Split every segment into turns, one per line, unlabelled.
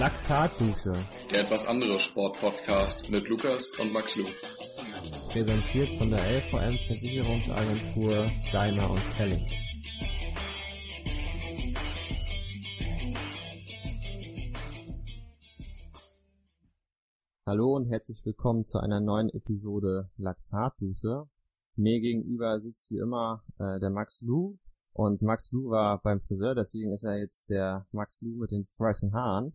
Laktatdusche.
Der etwas andere Sportpodcast mit Lukas und Max Lu.
Präsentiert von der LVM Versicherungsagentur Daimler und Kelling. Hallo und herzlich willkommen zu einer neuen Episode Laktatdusche. Mir gegenüber sitzt wie immer äh, der Max Lu und Max Lu war beim Friseur, deswegen ist er jetzt der Max Lu mit den freshen Haaren.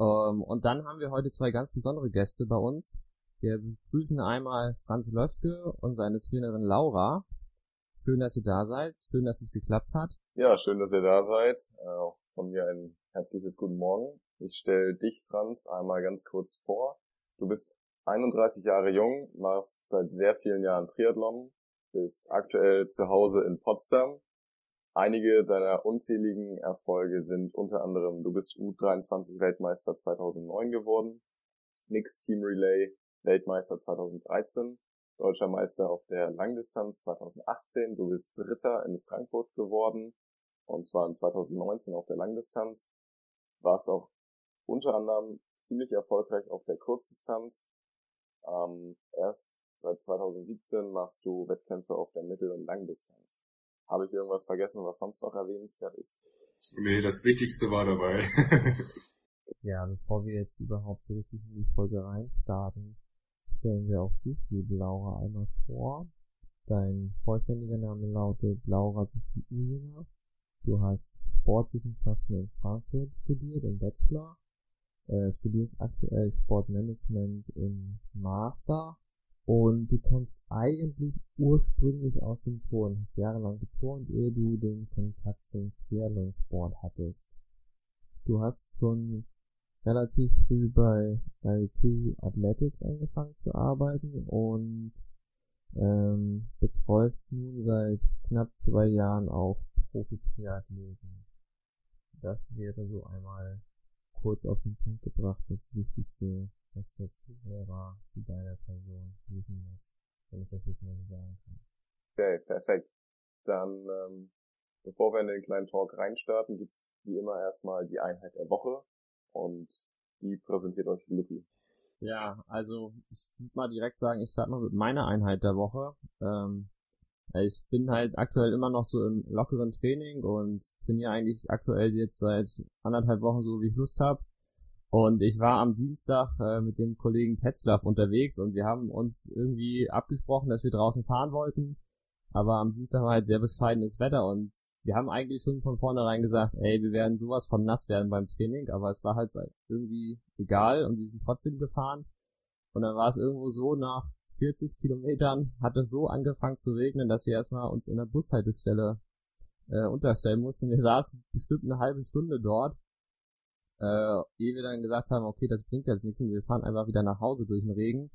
Ähm, und dann haben wir heute zwei ganz besondere Gäste bei uns. Wir begrüßen einmal Franz Löschke und seine Trainerin Laura. Schön, dass ihr da seid. Schön, dass es geklappt hat.
Ja, schön, dass ihr da seid. Äh, auch von mir ein herzliches Guten Morgen. Ich stelle dich, Franz, einmal ganz kurz vor. Du bist 31 Jahre jung, machst seit sehr vielen Jahren Triathlon, bist aktuell zu Hause in Potsdam Einige deiner unzähligen Erfolge sind unter anderem, du bist U23 Weltmeister 2009 geworden, Mixed Team Relay Weltmeister 2013, Deutscher Meister auf der Langdistanz 2018, du bist Dritter in Frankfurt geworden, und zwar in 2019 auf der Langdistanz, warst auch unter anderem ziemlich erfolgreich auf der Kurzdistanz. Ähm, erst seit 2017 machst du Wettkämpfe auf der Mittel- und Langdistanz. Habe ich irgendwas vergessen, was sonst noch erwähnenswert ist?
Nee, das Wichtigste war dabei.
ja, bevor wir jetzt überhaupt so richtig in die Folge reinstarten, stellen wir auch dich, liebe Laura, einmal vor. Dein vollständiger Name lautet Laura Sophie Usinger. Du hast Sportwissenschaften in Frankfurt studiert, im Bachelor. Äh, studierst aktuell Sportmanagement im Master und du kommst eigentlich ursprünglich aus dem Turnen, hast jahrelang geturnt, ehe du den Kontakt zum Triathlon-Sport hattest. Du hast schon relativ früh bei IQ Athletics angefangen zu arbeiten und ähm, betreust nun seit knapp zwei Jahren auch Profi-Triathleten. Das wäre so einmal kurz auf den Punkt gebracht das Wichtigste was der Zuhörer zu deiner Person wissen muss, wenn ich das jetzt mal so sagen kann.
Okay, perfekt. Dann, ähm, bevor wir in den kleinen Talk reinstarten, gibt's wie immer erstmal die Einheit der Woche und die präsentiert euch Lucky.
Ja, also ich würde mal direkt sagen, ich starte mal mit meiner Einheit der Woche. Ähm, ich bin halt aktuell immer noch so im lockeren Training und trainiere eigentlich aktuell jetzt seit anderthalb Wochen so, wie ich Lust habe. Und ich war am Dienstag äh, mit dem Kollegen Tetzlaff unterwegs und wir haben uns irgendwie abgesprochen, dass wir draußen fahren wollten. Aber am Dienstag war halt sehr bescheidenes Wetter und wir haben eigentlich schon von vornherein gesagt, ey, wir werden sowas von nass werden beim Training, aber es war halt irgendwie egal und wir sind trotzdem gefahren. Und dann war es irgendwo so, nach 40 Kilometern hat es so angefangen zu regnen, dass wir erstmal uns in der Bushaltestelle äh, unterstellen mussten. Wir saßen bestimmt eine halbe Stunde dort äh, ehe wir dann gesagt haben, okay, das bringt jetzt nichts und wir fahren einfach wieder nach Hause durch den Regen.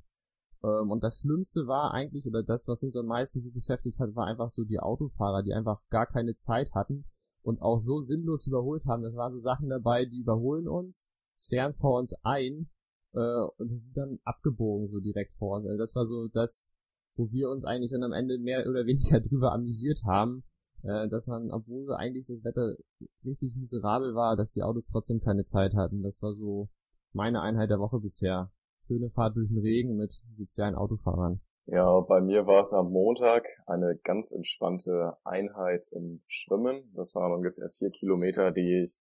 Ähm, und das Schlimmste war eigentlich, oder das, was uns am meisten so beschäftigt hat, war einfach so die Autofahrer, die einfach gar keine Zeit hatten und auch so sinnlos überholt haben. Das waren so Sachen dabei, die überholen uns, scheren vor uns ein äh, und sind dann abgebogen so direkt vor uns. Also das war so das, wo wir uns eigentlich dann am Ende mehr oder weniger drüber amüsiert haben, äh, dass man, obwohl eigentlich das Wetter richtig miserabel war, dass die Autos trotzdem keine Zeit hatten. Das war so meine Einheit der Woche bisher. Schöne Fahrt durch den Regen mit sozialen Autofahrern.
Ja, bei mir war es am Montag eine ganz entspannte Einheit im Schwimmen. Das waren ungefähr vier Kilometer, die ich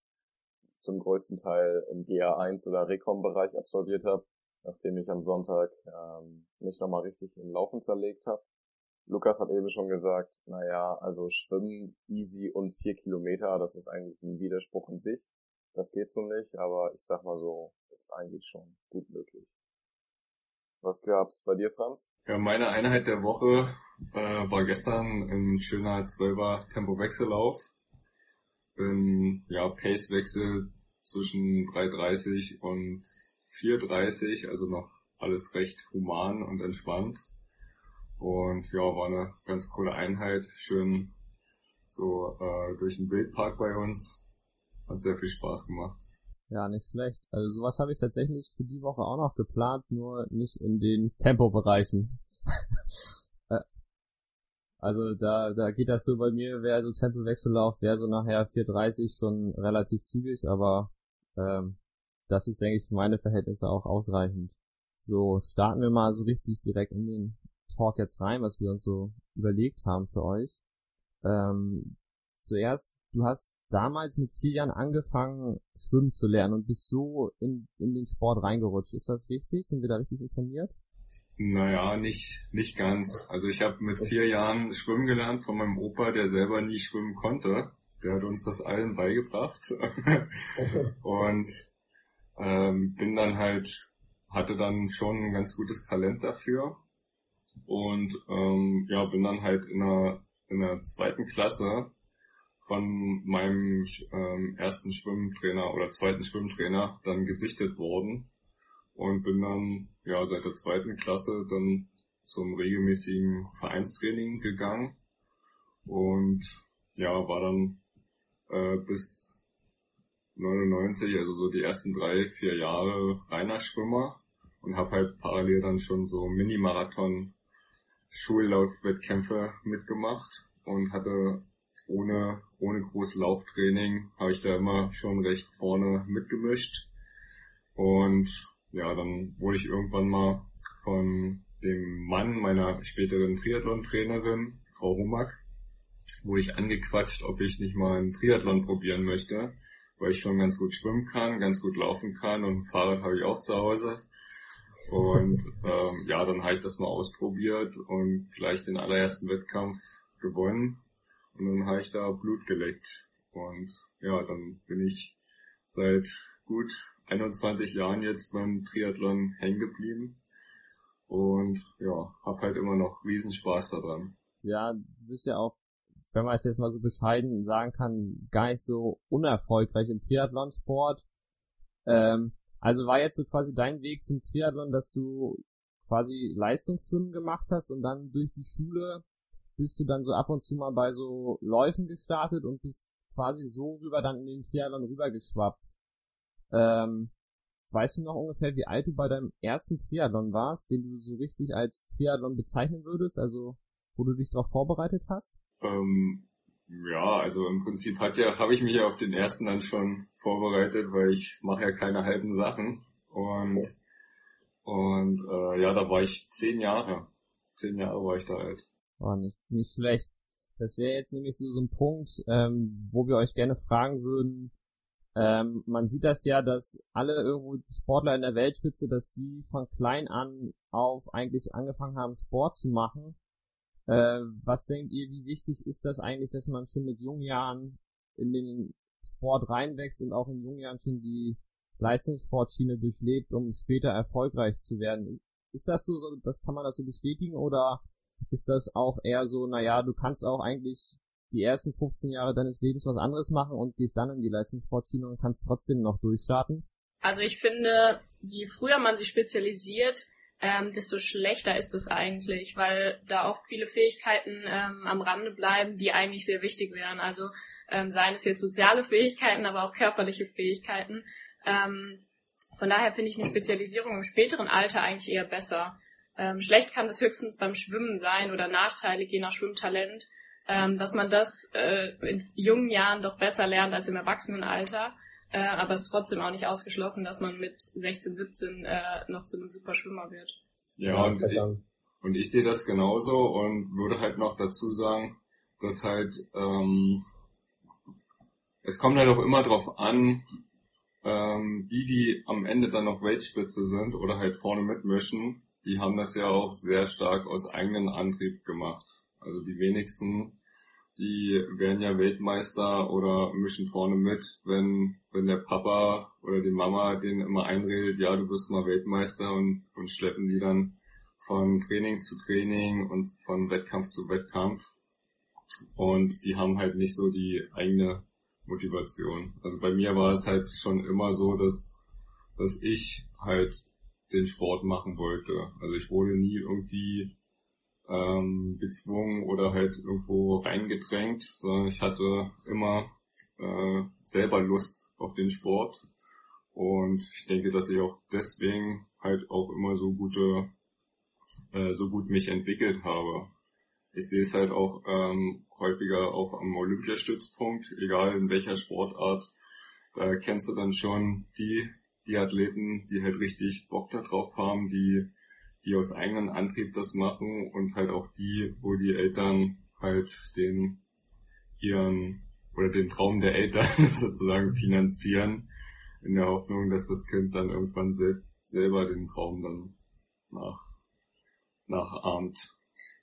zum größten Teil im GA1 oder Recom-Bereich absolviert habe, nachdem ich am Sonntag ähm, mich nochmal richtig im Laufen zerlegt habe. Lukas hat eben schon gesagt, naja, also Schwimmen easy und vier Kilometer, das ist eigentlich ein Widerspruch in sich. Das geht so nicht, aber ich sag mal so, ist eigentlich schon gut möglich. Was gab's bei dir, Franz?
Ja, meine Einheit der Woche äh, war gestern ein schöner 12er Tempo-Wechsellauf. Bin, ja, Pace-Wechsel zwischen 3,30 und 4,30, also noch alles recht human und entspannt. Und ja, war eine ganz coole Einheit. Schön so äh, durch den Wildpark bei uns. Hat sehr viel Spaß gemacht.
Ja, nicht schlecht. Also sowas habe ich tatsächlich für die Woche auch noch geplant, nur nicht in den Tempobereichen. Äh, also da, da geht das so bei mir, wäre so Tempowechsellauf, wäre so nachher 4.30 schon relativ zügig, aber ähm, das ist, denke ich, für meine Verhältnisse auch ausreichend. So, starten wir mal so richtig direkt in den Talk jetzt rein, was wir uns so überlegt haben für euch. Ähm, zuerst, du hast damals mit vier Jahren angefangen, schwimmen zu lernen und bist so in, in den Sport reingerutscht. Ist das richtig? Sind wir da richtig informiert?
Naja, nicht, nicht ganz. Also ich habe mit vier Jahren schwimmen gelernt von meinem Opa, der selber nie schwimmen konnte. Der hat uns das allen beigebracht. und ähm, bin dann halt, hatte dann schon ein ganz gutes Talent dafür. Und ähm, ja, bin dann halt in der, in der zweiten Klasse von meinem ähm, ersten Schwimmtrainer oder zweiten Schwimmtrainer dann gesichtet worden und bin dann ja seit der zweiten Klasse dann zum regelmäßigen Vereinstraining gegangen und ja war dann äh, bis 99, also so die ersten drei, vier Jahre reiner Schwimmer und habe halt parallel dann schon so Mini-Marathon Schullaufwettkämpfe mitgemacht und hatte ohne, ohne großes Lauftraining habe ich da immer schon recht vorne mitgemischt. Und ja, dann wurde ich irgendwann mal von dem Mann meiner späteren Triathlon-Trainerin, Frau Humack, wurde ich angequatscht, ob ich nicht mal einen Triathlon probieren möchte, weil ich schon ganz gut schwimmen kann, ganz gut laufen kann und ein Fahrrad habe ich auch zu Hause. Und ähm, ja, dann habe ich das mal ausprobiert und gleich den allerersten Wettkampf gewonnen. Und dann habe ich da Blut geleckt. Und ja, dann bin ich seit gut 21 Jahren jetzt beim Triathlon hängen geblieben. Und ja, hab halt immer noch riesen Spaß daran.
Ja, du bist ja auch, wenn man es jetzt mal so bescheiden sagen kann, gar nicht so unerfolgreich im Triathlonsport. Ähm, also war jetzt so quasi dein Weg zum Triathlon, dass du quasi Leistungsschwimmen gemacht hast und dann durch die Schule bist du dann so ab und zu mal bei so Läufen gestartet und bist quasi so rüber dann in den Triathlon rübergeschwappt. Ähm, weißt du noch ungefähr, wie alt du bei deinem ersten Triathlon warst, den du so richtig als Triathlon bezeichnen würdest, also wo du dich darauf vorbereitet hast?
Ähm, ja, also im Prinzip hat ja, habe ich mich ja auf den ersten dann schon vorbereitet, weil ich mache ja keine halben Sachen. Und und äh, ja, da war ich zehn Jahre. Zehn Jahre war ich da alt.
War nicht, nicht schlecht. Das wäre jetzt nämlich so, so ein Punkt, ähm, wo wir euch gerne fragen würden. Ähm, man sieht das ja, dass alle irgendwo Sportler in der Weltspitze, dass die von klein an auf eigentlich angefangen haben, Sport zu machen. Äh, was denkt ihr, wie wichtig ist das eigentlich, dass man schon mit jungen Jahren in den Sport reinwächst und auch in jungen Jahren schon die Leistungssportschiene durchlebt, um später erfolgreich zu werden? Ist das so, so das kann man das so bestätigen oder ist das auch eher so, naja, du kannst auch eigentlich die ersten 15 Jahre deines Lebens was anderes machen und gehst dann in die Leistungssportschiene und kannst trotzdem noch durchstarten?
Also ich finde, je früher man sich spezialisiert, ähm, desto schlechter ist es eigentlich, weil da oft viele Fähigkeiten ähm, am Rande bleiben, die eigentlich sehr wichtig wären. Also ähm, seien es jetzt soziale Fähigkeiten, aber auch körperliche Fähigkeiten. Ähm, von daher finde ich eine Spezialisierung im späteren Alter eigentlich eher besser. Ähm, schlecht kann das höchstens beim Schwimmen sein oder nachteilig, je nach Schwimmtalent, ähm, dass man das äh, in jungen Jahren doch besser lernt als im Erwachsenenalter. Äh, aber es ist trotzdem auch nicht ausgeschlossen, dass man mit 16, 17 äh, noch zu einem super Schwimmer wird.
Ja, und ich, und ich sehe das genauso und würde halt noch dazu sagen, dass halt ähm, es kommt halt auch immer drauf an, ähm, die, die am Ende dann noch Weltspitze sind oder halt vorne mitmischen, die haben das ja auch sehr stark aus eigenem Antrieb gemacht. Also die wenigsten, die werden ja Weltmeister oder mischen vorne mit, wenn, wenn der Papa oder die Mama denen immer einredet, ja, du wirst mal Weltmeister und, und schleppen die dann von Training zu Training und von Wettkampf zu Wettkampf. Und die haben halt nicht so die eigene Motivation. Also bei mir war es halt schon immer so, dass, dass ich halt den Sport machen wollte. Also ich wurde nie irgendwie ähm, gezwungen oder halt irgendwo reingedrängt, sondern ich hatte immer äh, selber Lust auf den Sport. Und ich denke, dass ich auch deswegen halt auch immer so gute, äh, so gut mich entwickelt habe. Ich sehe es halt auch ähm, häufiger auch am Olympiastützpunkt, egal in welcher Sportart. Da kennst du dann schon die die Athleten, die halt richtig Bock darauf haben, die, die aus eigenem Antrieb das machen und halt auch die, wo die Eltern halt den ihren oder den Traum der Eltern sozusagen finanzieren, in der Hoffnung, dass das Kind dann irgendwann sel selber den Traum dann nach, nachahmt.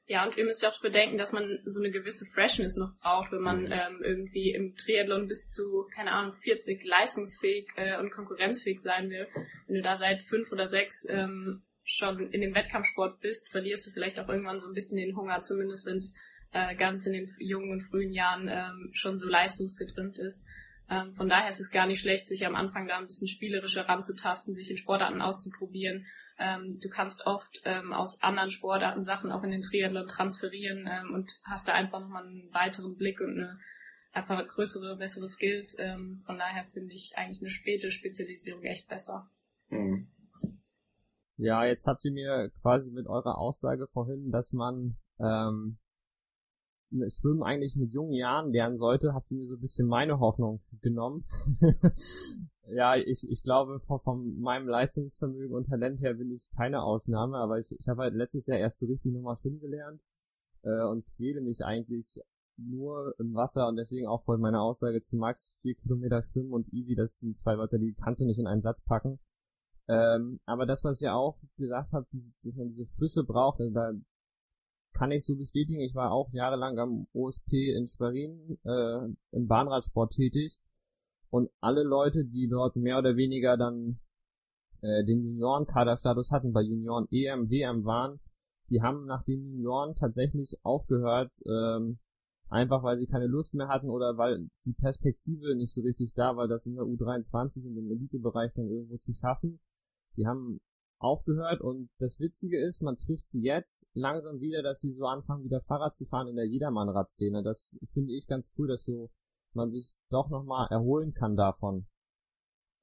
Ja, und wir müssen ja auch bedenken, dass man so eine gewisse Freshness noch braucht, wenn man mhm. ähm, irgendwie im Triathlon bis zu, keine Ahnung, 40 leistungsfähig äh, und konkurrenzfähig sein will. Wenn du da seit fünf oder sechs ähm, schon in dem Wettkampfsport bist, verlierst du vielleicht auch irgendwann so ein bisschen den Hunger, zumindest wenn es äh, ganz in den jungen und frühen Jahren ähm, schon so leistungsgetrimmt ist. Ähm, von daher ist es gar nicht schlecht, sich am Anfang da ein bisschen spielerischer ranzutasten, sich in Sportarten auszuprobieren. Ähm, du kannst oft ähm, aus anderen Sportarten Sachen auch in den Triathlon transferieren ähm, und hast da einfach nochmal einen weiteren Blick und eine einfach größere, bessere Skills. Ähm, von daher finde ich eigentlich eine späte Spezialisierung echt besser. Mhm.
Ja, jetzt habt ihr mir quasi mit eurer Aussage vorhin, dass man ähm, Schwimmen eigentlich mit jungen Jahren lernen sollte, habt ihr mir so ein bisschen meine Hoffnung genommen. ja, ich, ich glaube, von, von meinem Leistungsvermögen und Talent her bin ich keine Ausnahme, aber ich, ich habe halt letztes Jahr erst so richtig nochmal schwimmen gelernt äh, und quäle mich eigentlich nur im Wasser und deswegen auch voll meine Aussage zu Max, vier Kilometer schwimmen und easy, das sind zwei Wörter, die kannst du nicht in einen Satz packen. Ähm, aber das, was ich ja auch gesagt habe, dass man diese Frische braucht, also da kann ich so bestätigen. Ich war auch jahrelang am OSP in Schwerin äh, im Bahnradsport tätig und alle Leute, die dort mehr oder weniger dann äh, den Juniorenkaderstatus hatten, bei Junioren EM, WM waren, die haben nach den Junioren tatsächlich aufgehört, ähm, einfach weil sie keine Lust mehr hatten oder weil die Perspektive nicht so richtig da war, das in der U23 in dem Elitebereich dann irgendwo zu schaffen. Die haben aufgehört und das Witzige ist, man trifft sie jetzt langsam wieder, dass sie so anfangen, wieder Fahrrad zu fahren in der Jedermann-Radszene. Das finde ich ganz cool, dass so man sich doch nochmal erholen kann davon.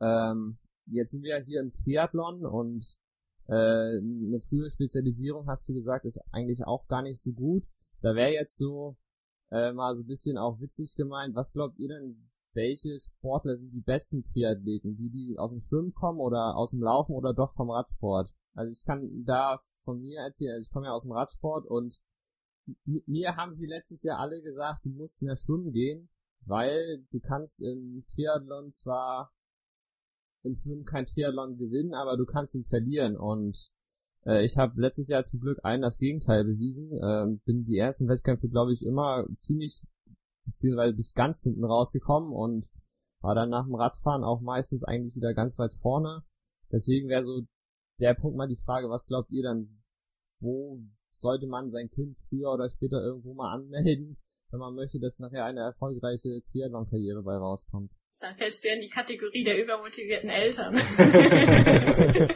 Ähm, jetzt sind wir ja hier im Triathlon und äh, eine frühe Spezialisierung, hast du gesagt, ist eigentlich auch gar nicht so gut. Da wäre jetzt so äh, mal so ein bisschen auch witzig gemeint, was glaubt ihr denn, welche Sportler sind die besten Triathleten? Die, die aus dem Schwimmen kommen oder aus dem Laufen oder doch vom Radsport? Also ich kann da von mir erzählen, also ich komme ja aus dem Radsport und mir haben sie letztes Jahr alle gesagt, du musst mehr schwimmen gehen, weil du kannst im Triathlon zwar im Schwimmen kein Triathlon gewinnen, aber du kannst ihn verlieren und äh, ich habe letztes Jahr zum Glück allen das Gegenteil bewiesen, äh, bin die ersten Wettkämpfe glaube ich immer ziemlich beziehungsweise bis ganz hinten rausgekommen und war dann nach dem Radfahren auch meistens eigentlich wieder ganz weit vorne. Deswegen wäre so der Punkt mal die Frage, was glaubt ihr dann, wo sollte man sein Kind früher oder später irgendwo mal anmelden, wenn man möchte, dass nachher eine erfolgreiche Triathlon-Karriere bei rauskommt?
Dann fällst du ja in die Kategorie der übermotivierten Eltern.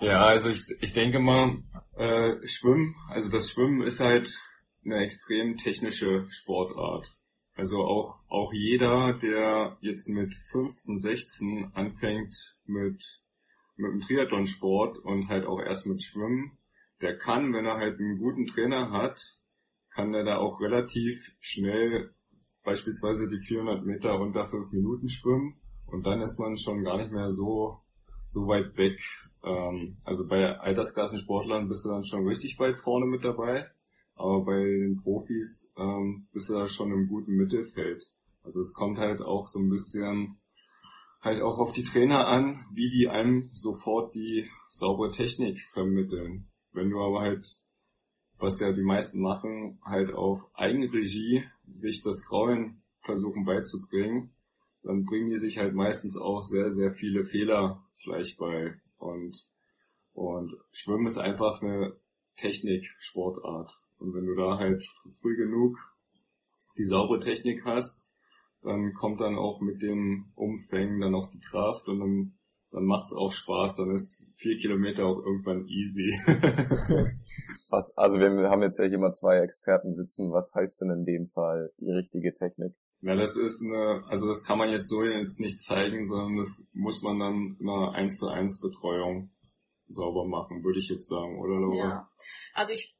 ja, also ich, ich denke mal, äh, Schwimmen, also das Schwimmen ist halt eine extrem technische Sportart. Also auch, auch jeder, der jetzt mit 15, 16 anfängt mit, mit dem Triathlonsport und halt auch erst mit Schwimmen, der kann, wenn er halt einen guten Trainer hat, kann er da auch relativ schnell beispielsweise die 400 Meter unter 5 Minuten schwimmen und dann ist man schon gar nicht mehr so, so weit weg. Ähm, also bei Altersklassensportlern bist du dann schon richtig weit vorne mit dabei. Aber bei den Profis ähm, bist du da schon im guten Mittelfeld. Also es kommt halt auch so ein bisschen halt auch auf die Trainer an, wie die einem sofort die saubere Technik vermitteln. Wenn du aber halt, was ja die meisten machen, halt auf Eigenregie sich das Grauen versuchen beizubringen, dann bringen die sich halt meistens auch sehr, sehr viele Fehler gleich bei. Und, und Schwimmen ist einfach eine Technik-Sportart. Und wenn du da halt früh genug die saubere Technik hast, dann kommt dann auch mit den Umfängen dann auch die Kraft und dann, dann macht's auch Spaß, dann ist vier Kilometer auch irgendwann easy.
was, also wir haben jetzt ja hier mal zwei Experten sitzen, was heißt denn in dem Fall die richtige Technik?
Ja, das ist eine, also das kann man jetzt so jetzt nicht zeigen, sondern das muss man dann in einer 1 zu 1 Betreuung sauber machen, würde ich jetzt sagen, oder Laura? Ja,
also ich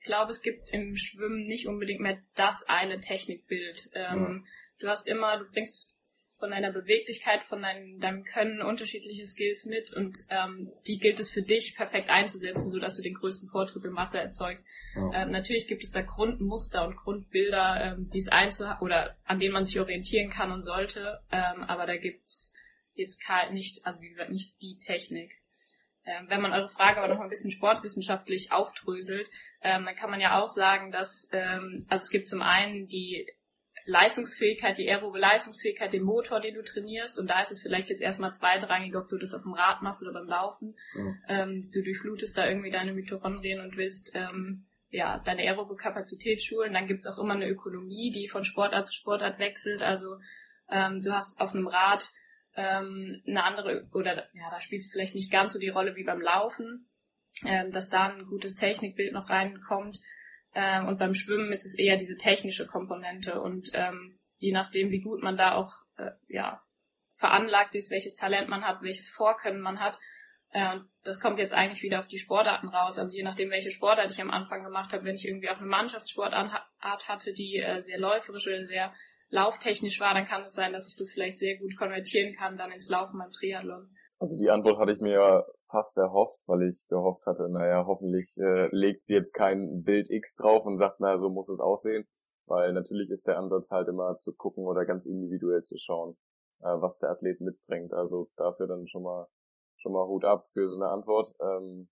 ich glaube, es gibt im Schwimmen nicht unbedingt mehr das eine Technikbild. Ähm, ja. Du hast immer, du bringst von deiner Beweglichkeit, von dein, deinem Können unterschiedliche Skills mit und ähm, die gilt es für dich perfekt einzusetzen, sodass du den größten Vortritt im Wasser erzeugst. Ja. Ähm, natürlich gibt es da Grundmuster und Grundbilder, ähm, die es einzu oder an denen man sich orientieren kann und sollte, ähm, aber da gibt's jetzt nicht, also wie gesagt, nicht die Technik. Ähm, wenn man eure Frage aber noch ein bisschen sportwissenschaftlich aufdröselt, ähm, dann kann man ja auch sagen, dass ähm, also es gibt zum einen die Leistungsfähigkeit, die aerobe Leistungsfähigkeit, den Motor, den du trainierst. Und da ist es vielleicht jetzt erstmal zweitrangig, ob du das auf dem Rad machst oder beim Laufen. Ja. Ähm, du durchflutest da irgendwie deine Mitochondrien und willst ja deine aerobe Kapazität schulen. Dann gibt's auch immer eine Ökonomie, die von Sportart zu Sportart wechselt. Also ähm, du hast auf einem Rad ähm, eine andere, oder ja, da spielt es vielleicht nicht ganz so die Rolle wie beim Laufen, ähm, dass da ein gutes Technikbild noch reinkommt. Ähm, und beim Schwimmen ist es eher diese technische Komponente. Und ähm, je nachdem, wie gut man da auch äh, ja, veranlagt ist, welches Talent man hat, welches Vorkönnen man hat, äh, das kommt jetzt eigentlich wieder auf die Sportarten raus. Also je nachdem, welche Sportart ich am Anfang gemacht habe, wenn ich irgendwie auch eine Mannschaftssportart hatte, die äh, sehr läuferisch oder sehr lauftechnisch war, dann kann es sein, dass ich das vielleicht sehr gut konvertieren kann dann ins Laufen beim Triathlon.
Also die Antwort hatte ich mir ja fast erhofft, weil ich gehofft hatte, naja, hoffentlich äh, legt sie jetzt kein Bild X drauf und sagt, naja, so muss es aussehen. Weil natürlich ist der Ansatz halt immer zu gucken oder ganz individuell zu schauen, äh, was der Athlet mitbringt. Also dafür dann schon mal schon mal Hut ab für so eine Antwort. Ähm,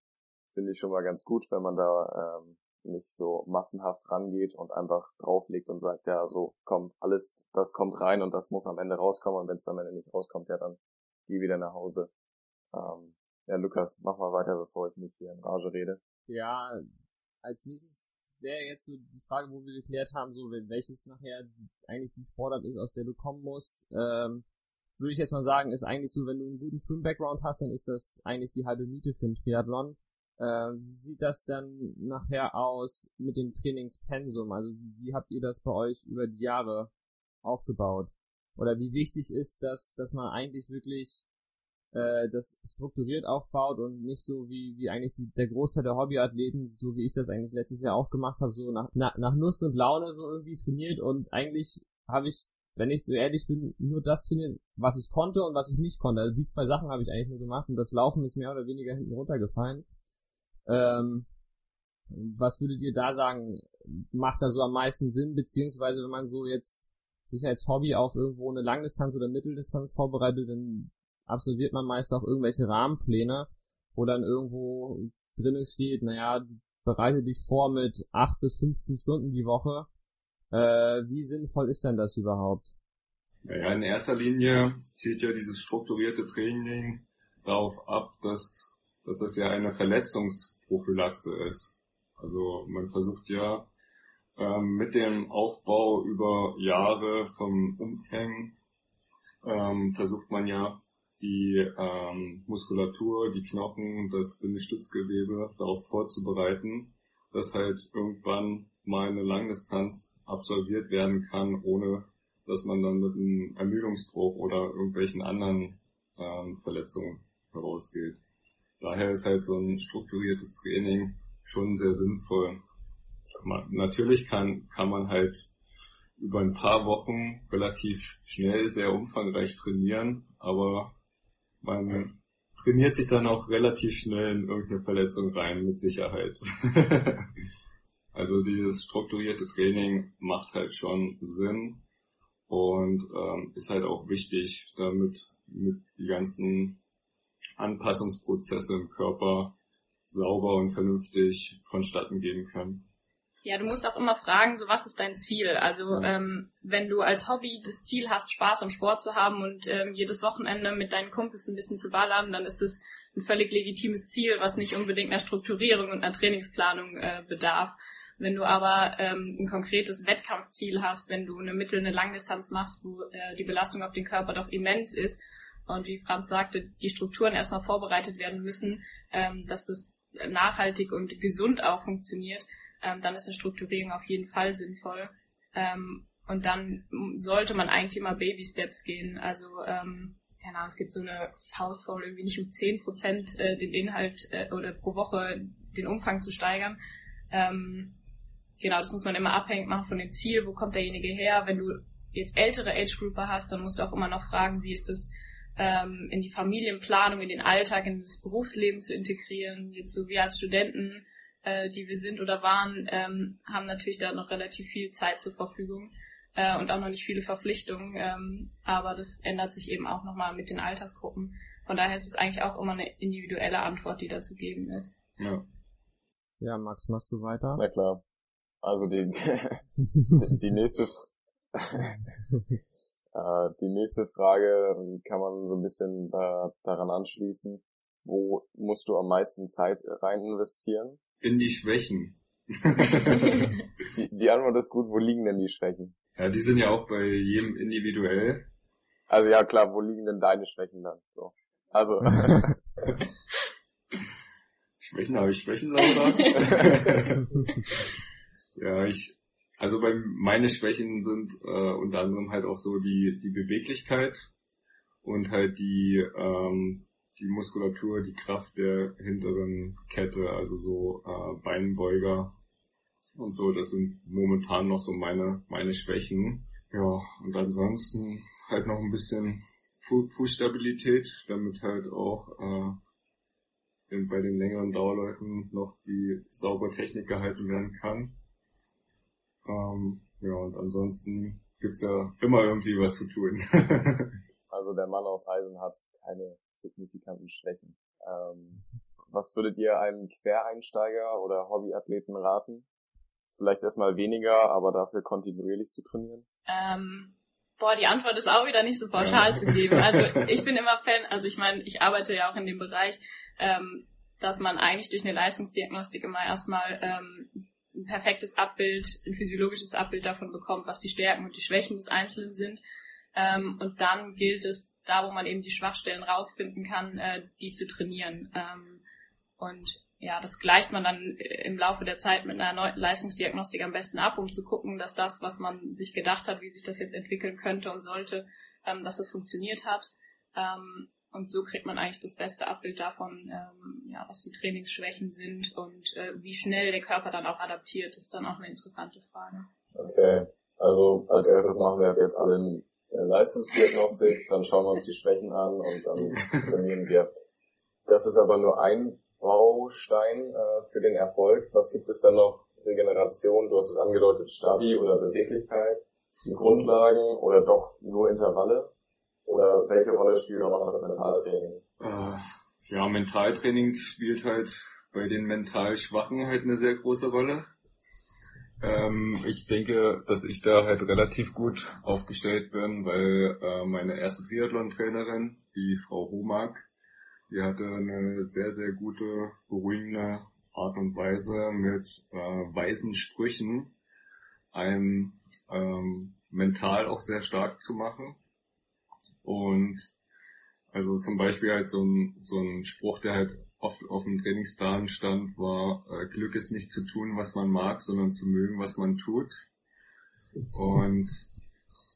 Finde ich schon mal ganz gut, wenn man da ähm, nicht so massenhaft rangeht und einfach drauflegt und sagt, ja, so kommt alles, das kommt rein und das muss am Ende rauskommen und wenn es am Ende nicht rauskommt, ja, dann geh wieder nach Hause. Ähm, ja, Lukas, mach mal weiter, bevor ich mich hier in Rage rede.
Ja, als nächstes wäre jetzt so die Frage, wo wir geklärt haben, so welches nachher eigentlich die Sportart ist, aus der du kommen musst. Ähm, würde ich jetzt mal sagen, ist eigentlich so, wenn du einen guten Schwimm-Background hast, dann ist das eigentlich die halbe Miete für einen Triathlon. Äh, wie sieht das dann nachher aus mit dem Trainingspensum? Also wie, habt ihr das bei euch über die Jahre aufgebaut? Oder wie wichtig ist das, dass man eigentlich wirklich äh, das strukturiert aufbaut und nicht so wie, wie eigentlich die, der Großteil der Hobbyathleten, so wie ich das eigentlich letztes Jahr auch gemacht habe, so nach, nach, nach Lust und Laune so irgendwie trainiert und eigentlich habe ich, wenn ich so ehrlich bin, nur das trainiert, was ich konnte und was ich nicht konnte. Also die zwei Sachen habe ich eigentlich nur gemacht und das Laufen ist mehr oder weniger hinten runtergefallen. Ähm, was würdet ihr da sagen, macht da so am meisten Sinn, beziehungsweise wenn man so jetzt sich als Hobby auf irgendwo eine Langdistanz oder Mitteldistanz vorbereitet, dann absolviert man meist auch irgendwelche Rahmenpläne, wo dann irgendwo drinnen steht, naja, bereite dich vor mit 8 bis 15 Stunden die Woche. Äh, wie sinnvoll ist denn das überhaupt?
Naja, in erster Linie zielt ja dieses strukturierte Training darauf ab, dass, dass das ja eine Verletzungsprophylaxe ist. Also man versucht ja ähm, mit dem Aufbau über Jahre vom Umfang ähm, versucht man ja die ähm, Muskulatur, die Knochen, das Bindestützgewebe darauf vorzubereiten, dass halt irgendwann mal eine Langdistanz absolviert werden kann, ohne dass man dann mit einem Ermüdungsdruck oder irgendwelchen anderen ähm, Verletzungen herausgeht. Daher ist halt so ein strukturiertes Training schon sehr sinnvoll. Natürlich kann, kann man halt über ein paar Wochen relativ schnell sehr umfangreich trainieren, aber man trainiert sich dann auch relativ schnell in irgendeine Verletzung rein, mit Sicherheit. also dieses strukturierte Training macht halt schon Sinn und ähm, ist halt auch wichtig, damit mit die ganzen Anpassungsprozesse im Körper sauber und vernünftig vonstatten gehen können.
Ja, du musst auch immer fragen, so was ist dein Ziel? Also ähm, wenn du als Hobby das Ziel hast, Spaß am Sport zu haben und ähm, jedes Wochenende mit deinen Kumpels ein bisschen zu ballern, dann ist das ein völlig legitimes Ziel, was nicht unbedingt einer Strukturierung und einer Trainingsplanung äh, bedarf. Wenn du aber ähm, ein konkretes Wettkampfziel hast, wenn du eine Mittel-, eine Langdistanz machst, wo äh, die Belastung auf den Körper doch immens ist und wie Franz sagte, die Strukturen erstmal vorbereitet werden müssen, ähm, dass das nachhaltig und gesund auch funktioniert, ähm, dann ist eine Strukturierung auf jeden Fall sinnvoll. Ähm, und dann sollte man eigentlich immer Baby Steps gehen. Also, ähm, keine Ahnung, es gibt so eine Faustformel, irgendwie nicht um 10 Prozent äh, den Inhalt äh, oder pro Woche den Umfang zu steigern. Ähm, genau, das muss man immer abhängig machen von dem Ziel, wo kommt derjenige her. Wenn du jetzt ältere Age-Grouper hast, dann musst du auch immer noch fragen, wie ist das ähm, in die Familienplanung, in den Alltag, in das Berufsleben zu integrieren. Jetzt so wir als Studenten, äh, die wir sind oder waren, ähm, haben natürlich da noch relativ viel Zeit zur Verfügung äh, und auch noch nicht viele Verpflichtungen. Ähm, aber das ändert sich eben auch nochmal mit den Altersgruppen. Von daher ist es eigentlich auch immer eine individuelle Antwort, die da zu geben ist.
Ja. Ja, Max, machst du weiter?
Na klar. Also die, die, die nächste äh, die nächste Frage kann man so ein bisschen äh, daran anschließen. Wo musst du am meisten Zeit rein investieren?
In die Schwächen.
die, die Antwort ist gut, wo liegen denn die Schwächen?
Ja, die sind ja auch bei jedem individuell.
Also ja klar, wo liegen denn deine Schwächen dann? So. Also.
Schwächen habe ich Schwächen, Laura. ja, ich, also bei meine Schwächen sind äh, unter anderem halt auch so die, die Beweglichkeit und halt die, ähm, die Muskulatur, die Kraft der hinteren Kette, also so äh, Beinbeuger und so, das sind momentan noch so meine, meine Schwächen. Ja, und ansonsten halt noch ein bisschen Fußstabilität, damit halt auch äh, bei den längeren Dauerläufen noch die saubere Technik gehalten werden kann. Ähm, ja, und ansonsten gibt's ja immer irgendwie was zu tun.
also der Mann aus Eisen hat keine signifikanten Schwächen. Ähm, was würdet ihr einem Quereinsteiger oder Hobbyathleten raten? Vielleicht erstmal weniger, aber dafür kontinuierlich zu trainieren?
Ähm, boah, die Antwort ist auch wieder nicht so pauschal ja. zu geben. Also ich bin immer Fan, also ich meine, ich arbeite ja auch in dem Bereich, ähm, dass man eigentlich durch eine Leistungsdiagnostik immer erstmal ähm, ein perfektes Abbild, ein physiologisches Abbild davon bekommt, was die Stärken und die Schwächen des Einzelnen sind. Ähm, und dann gilt es, da wo man eben die Schwachstellen rausfinden kann, äh, die zu trainieren. Ähm, und ja, das gleicht man dann im Laufe der Zeit mit einer Leistungsdiagnostik am besten ab, um zu gucken, dass das, was man sich gedacht hat, wie sich das jetzt entwickeln könnte und sollte, ähm, dass das funktioniert hat. Ähm, und so kriegt man eigentlich das beste Abbild davon, ähm, ja, was die Trainingsschwächen sind und äh, wie schnell der Körper dann auch adaptiert, ist dann auch eine interessante Frage.
Okay, also als erstes machen wir jetzt alle eine Leistungsdiagnostik, dann schauen wir uns die Schwächen an und dann trainieren wir. Das ist aber nur ein Baustein äh, für den Erfolg. Was gibt es dann noch? Regeneration, du hast es angedeutet, Stabi oder Beweglichkeit, Grundlagen oder doch nur Intervalle? Oder welche Rolle spielt auch noch das Mentaltraining?
Äh, ja, Mentaltraining spielt halt bei den mental Schwachen halt eine sehr große Rolle. Ähm, ich denke, dass ich da halt relativ gut aufgestellt bin, weil äh, meine erste Triathlon-Trainerin, die Frau Humak, die hatte eine sehr, sehr gute, beruhigende Art und Weise mit äh, weisen Sprüchen, einem ähm, mental auch sehr stark zu machen. Und also zum Beispiel halt so ein, so ein Spruch, der halt oft auf dem Trainingsplan stand, war, äh, Glück ist nicht zu tun, was man mag, sondern zu mögen, was man tut. Und,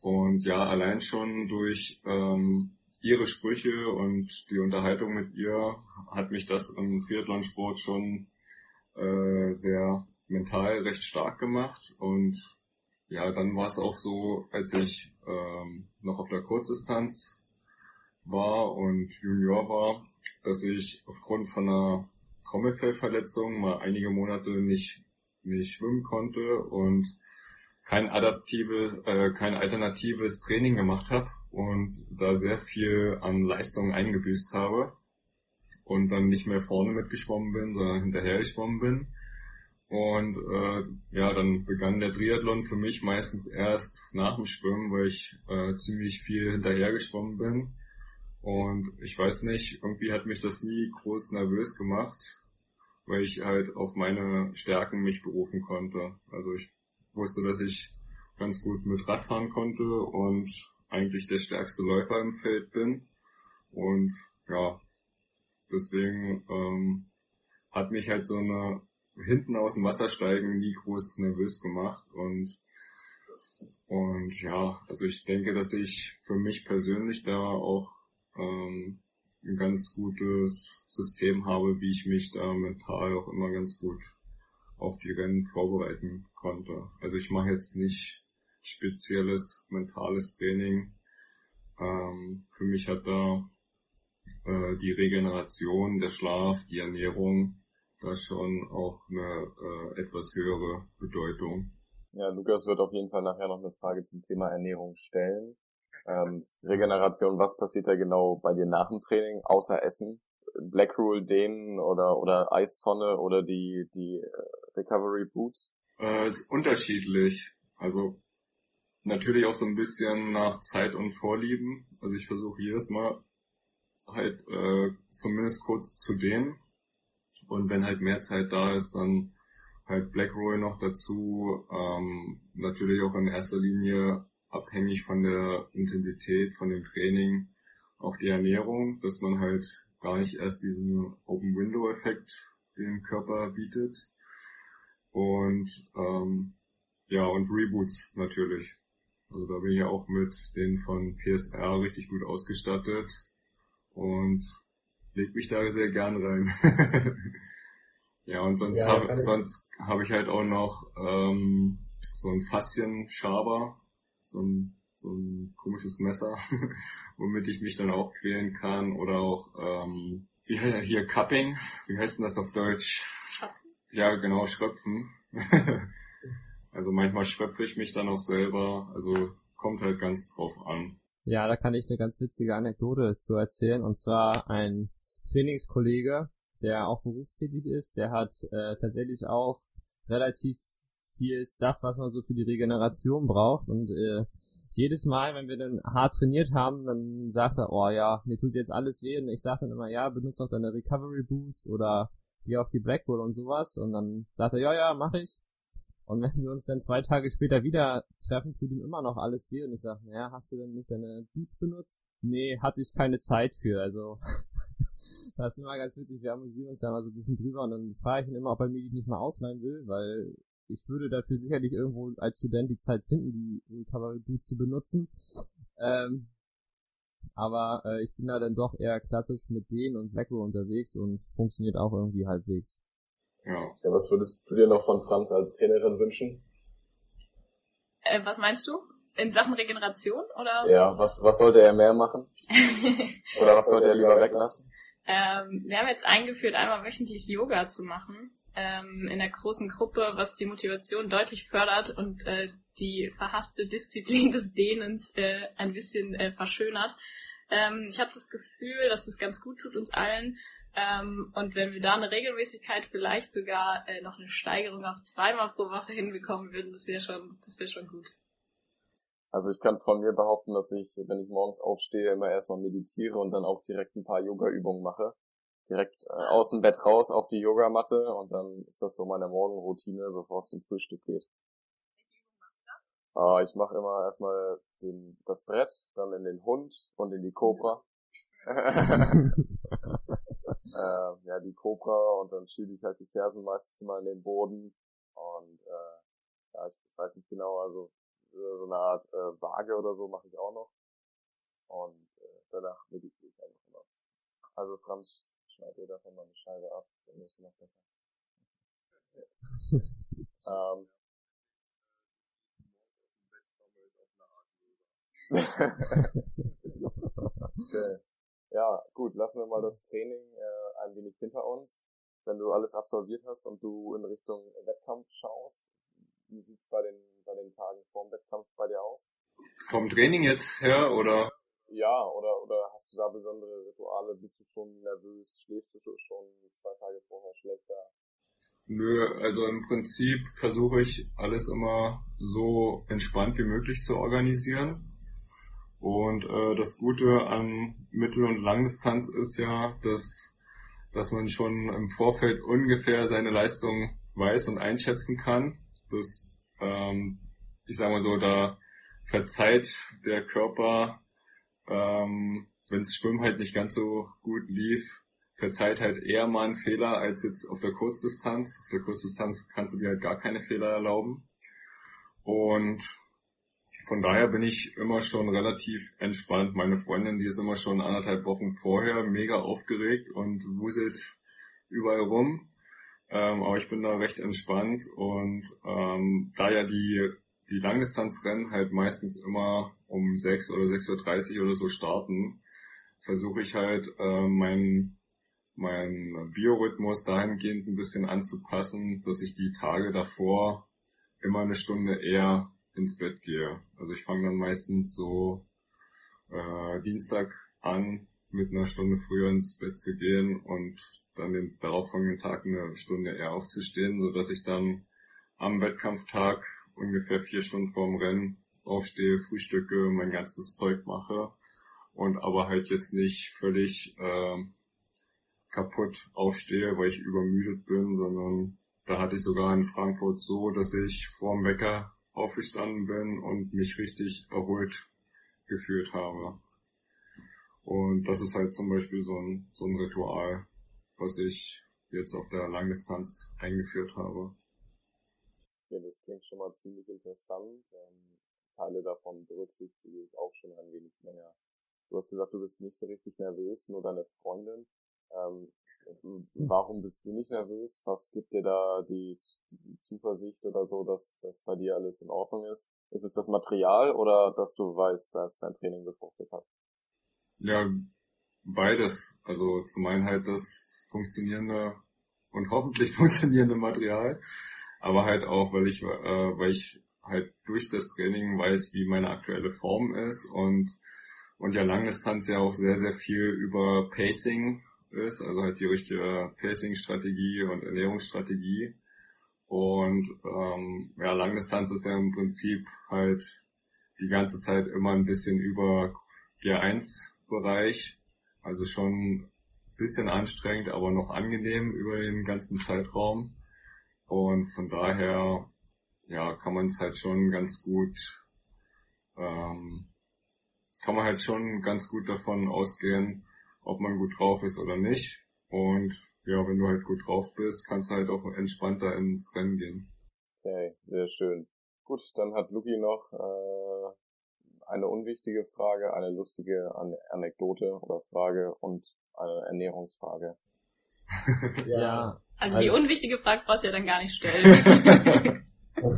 und ja, allein schon durch ähm, ihre Sprüche und die Unterhaltung mit ihr hat mich das im Triathlonsport schon äh, sehr mental recht stark gemacht. Und ja, dann war es auch so, als ich ähm, noch auf der Kurzdistanz war und Junior war, dass ich aufgrund von einer Trommelfellverletzung mal einige Monate nicht, nicht schwimmen konnte und kein adaptive, äh, kein alternatives Training gemacht habe und da sehr viel an Leistung eingebüßt habe und dann nicht mehr vorne mitgeschwommen bin, sondern hinterher geschwommen bin und äh, ja, dann begann der Triathlon für mich meistens erst nach dem Schwimmen, weil ich äh, ziemlich viel hinterher bin. Und ich weiß nicht, irgendwie hat mich das nie groß nervös gemacht, weil ich halt auf meine Stärken mich berufen konnte. Also ich wusste, dass ich ganz gut mit Radfahren konnte und eigentlich der stärkste Läufer im Feld bin. Und ja, deswegen ähm, hat mich halt so eine hinten aus dem Wasser steigen nie groß nervös gemacht und und ja, also ich denke, dass ich für mich persönlich da auch ähm, ein ganz gutes System habe, wie ich mich da mental auch immer ganz gut auf die Rennen vorbereiten konnte. Also ich mache jetzt nicht spezielles mentales Training. Ähm, für mich hat da äh, die Regeneration, der Schlaf, die Ernährung da schon auch eine äh, etwas höhere Bedeutung.
Ja, Lukas wird auf jeden Fall nachher noch eine Frage zum Thema Ernährung stellen. Ähm, Regeneration, was passiert da genau bei dir nach dem Training, außer Essen? Black Rule Dehnen oder, oder Eistonne oder die, die äh, Recovery Boots?
Äh, ist unterschiedlich. Also natürlich auch so ein bisschen nach Zeit und Vorlieben. Also ich versuche jedes Mal halt äh, zumindest kurz zu dehnen. Und wenn halt mehr Zeit da ist, dann halt Black Roll noch dazu. Ähm, natürlich auch in erster Linie abhängig von der Intensität, von dem Training, auch die Ernährung, dass man halt gar nicht erst diesen Open Window Effekt dem Körper bietet. Und ähm, ja, und Reboots natürlich. Also da bin ich ja auch mit den von PSR richtig gut ausgestattet und leg mich da sehr gern rein. ja, und sonst ja, habe sonst habe ich halt auch noch ähm, so ein Faszienschaber, so ein, so ein komisches Messer, womit ich mich dann auch quälen kann oder auch ähm, hier, hier Cupping, wie heißt denn das auf Deutsch? Schröpfen. Ja, genau, Schröpfen. also manchmal schröpfe ich mich dann auch selber, also kommt halt ganz drauf an.
Ja, da kann ich eine ganz witzige Anekdote zu erzählen. Und zwar ein Trainingskollege, der auch berufstätig ist, der hat äh, tatsächlich auch relativ viel Stuff, was man so für die Regeneration braucht. Und äh, jedes Mal, wenn wir dann hart trainiert haben, dann sagt er, oh ja, mir tut jetzt alles weh. Und ich sage dann immer, ja, benutze doch deine Recovery Boots oder geh auf die Blackpool und sowas. Und dann sagt er, ja, ja, mach ich. Und wenn wir uns dann zwei Tage später wieder treffen, tut ihm immer noch alles weh. Und ich sage, naja, hast du denn nicht deine Boots benutzt? Nee, hatte ich keine Zeit für. Also, das ist immer ganz witzig. Wir amüsieren uns da mal so ein bisschen drüber. Und dann frage ich ihn immer, ob er mir die nicht mal ausleihen will, weil ich würde dafür sicherlich irgendwo als Student die Zeit finden, die Recovery Boots zu benutzen. Ähm, aber äh, ich bin da dann doch eher klassisch mit denen und Blackroll unterwegs und funktioniert auch irgendwie halbwegs.
Ja. ja. Was würdest du dir noch von Franz als Trainerin wünschen?
Äh, was meinst du? In Sachen Regeneration oder?
Ja, was, was sollte er mehr machen? oder was sollte er lieber weglassen?
Ähm, wir haben jetzt eingeführt, einmal wöchentlich Yoga zu machen ähm, in der großen Gruppe, was die Motivation deutlich fördert und äh, die verhasste Disziplin des Dehnens äh, ein bisschen äh, verschönert. Ähm, ich habe das Gefühl, dass das ganz gut tut uns allen ähm, und wenn wir da eine Regelmäßigkeit vielleicht sogar äh, noch eine Steigerung auf zweimal pro Woche hinbekommen würden, das wäre schon, das wäre schon gut.
Also ich kann von mir behaupten, dass ich, wenn ich morgens aufstehe, immer erstmal meditiere und dann auch direkt ein paar Yoga-Übungen mache. Direkt äh, aus dem Bett raus auf die Yogamatte und dann ist das so meine Morgenroutine, bevor es zum Frühstück geht. Äh, ich mache immer erstmal den, das Brett, dann in den Hund und in die Cobra. äh, ja, die Cobra und dann schiebe ich halt die Fersen meistens immer in den Boden und äh, ja, ich weiß nicht genau, also so eine Art äh, Waage oder so mache ich auch noch und äh, danach meditiere ich einfach immer. Also Franz, schneid dir davon mal eine Scheibe ab, dann wirst du noch besser. ähm, okay. Ja, gut, lassen wir mal das Training äh, ein wenig hinter uns. Wenn du alles absolviert hast und du in Richtung Wettkampf schaust, wie sieht's bei den bei den Tagen vorm Wettkampf bei dir aus?
Vom Training jetzt her oder?
Ja, oder oder hast du da besondere Rituale? Bist du schon nervös? Schläfst du schon zwei Tage vorher schlechter?
Nö, also im Prinzip versuche ich alles immer so entspannt wie möglich zu organisieren. Und äh, das Gute an Mittel- und Langdistanz ist ja, dass, dass man schon im Vorfeld ungefähr seine Leistung weiß und einschätzen kann. Das, ähm, ich sage mal so, da verzeiht der Körper, ähm, wenn es Schwimmen halt nicht ganz so gut lief, verzeiht halt eher mal einen Fehler als jetzt auf der Kurzdistanz. Auf der Kurzdistanz kannst du dir halt gar keine Fehler erlauben. Und von daher bin ich immer schon relativ entspannt. Meine Freundin, die ist immer schon anderthalb Wochen vorher mega aufgeregt und wuselt überall rum. Ähm, aber ich bin da recht entspannt und ähm, da ja die die Langdistanzrennen halt meistens immer um 6 oder 6.30 Uhr oder so starten, versuche ich halt äh, meinen mein Biorhythmus dahingehend ein bisschen anzupassen, dass ich die Tage davor immer eine Stunde eher ins Bett gehe. Also ich fange dann meistens so äh, Dienstag an, mit einer Stunde früher ins Bett zu gehen und dann den darauffolgenden Tag eine Stunde eher aufzustehen, so dass ich dann am Wettkampftag ungefähr vier Stunden vorm Rennen aufstehe, frühstücke, mein ganzes Zeug mache und aber halt jetzt nicht völlig äh, kaputt aufstehe, weil ich übermüdet bin, sondern da hatte ich sogar in Frankfurt so, dass ich vorm Wecker aufgestanden bin und mich richtig erholt gefühlt habe. Und das ist halt zum Beispiel so ein, so ein Ritual, was ich jetzt auf der Langdistanz eingeführt habe.
Ja, das klingt schon mal ziemlich interessant. Ähm, Teile davon berücksichtige ich auch schon ein wenig länger. Du hast gesagt, du bist nicht so richtig nervös, nur deine Freundin. Ähm, warum bist du nicht nervös? Was gibt dir da die, die Zuversicht oder so, dass das bei dir alles in Ordnung ist? Ist es das Material oder dass du weißt, dass dein Training befruchtet hat?
Ja, beides. Also zum einen halt das funktionierende und hoffentlich funktionierende Material, aber halt auch, weil ich, äh, weil ich halt durch das Training weiß, wie meine aktuelle Form ist und und ja Langdistanz ja auch sehr, sehr viel über Pacing ist, also halt die richtige Pacing-Strategie und Ernährungsstrategie. Und ähm, ja, Langdistanz ist ja im Prinzip halt die ganze Zeit immer ein bisschen über G1-Bereich, also schon bisschen anstrengend, aber noch angenehm über den ganzen Zeitraum. Und von daher ja, kann man es halt schon ganz gut, ähm, kann man halt schon ganz gut davon ausgehen, ob man gut drauf ist oder nicht. Und ja, wenn du halt gut drauf bist, kannst du halt auch entspannter ins Rennen gehen.
Okay, sehr schön. Gut, dann hat Luki noch äh, eine unwichtige Frage, eine lustige Anekdote oder Frage und eine Ernährungsfrage.
ja. Also die also unwichtige Frage brauchst du ja dann gar nicht stellen.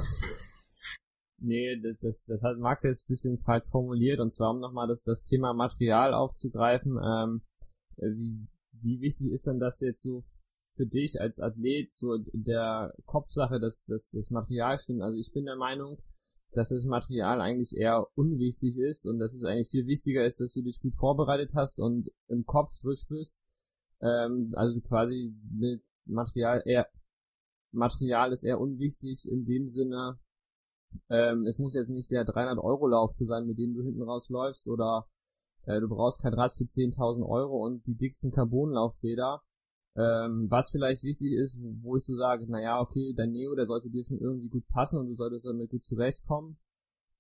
nee, das, das, das hat Max jetzt ein bisschen falsch formuliert und zwar um nochmal das, das Thema Material aufzugreifen. Ähm, äh, wie, wie wichtig ist denn das jetzt so für dich als Athlet, so in der Kopfsache, dass, dass das Material stimmt? Also ich bin der Meinung, dass das Material eigentlich eher unwichtig ist und dass es eigentlich viel wichtiger ist, dass du dich gut vorbereitet hast und im Kopf frisch bist. Ähm, also quasi mit Material eher Material ist eher unwichtig in dem Sinne, ähm, es muss jetzt nicht der 300 Euro Lauf sein, mit dem du hinten rausläufst oder äh, du brauchst kein Rad für 10.000 Euro und die dicksten Carbonlaufräder. Ähm, was vielleicht wichtig ist, wo ich so sage, naja, okay, dein Neo, der sollte dir schon irgendwie gut passen und du solltest damit gut zurechtkommen.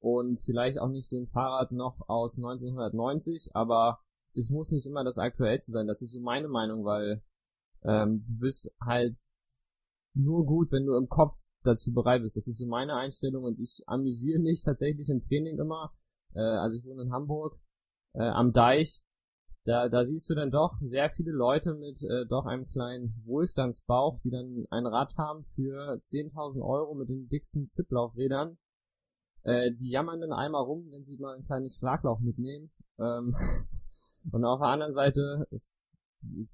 Und vielleicht auch nicht so ein Fahrrad noch aus 1990, aber es muss nicht immer das aktuellste sein. Das ist so meine Meinung, weil ähm, du bist halt nur gut, wenn du im Kopf dazu bereit bist. Das ist so meine Einstellung und ich amüsiere mich tatsächlich im Training immer. Äh, also ich wohne in Hamburg äh, am Deich. Da, da siehst du dann doch sehr viele Leute mit äh, doch einem kleinen Wohlstandsbauch, die dann ein Rad haben für 10.000 Euro mit den dicksten Zipplaufrädern. Äh, die jammern dann einmal rum, wenn sie mal ein kleines Schlagloch mitnehmen. Ähm, und auf der anderen Seite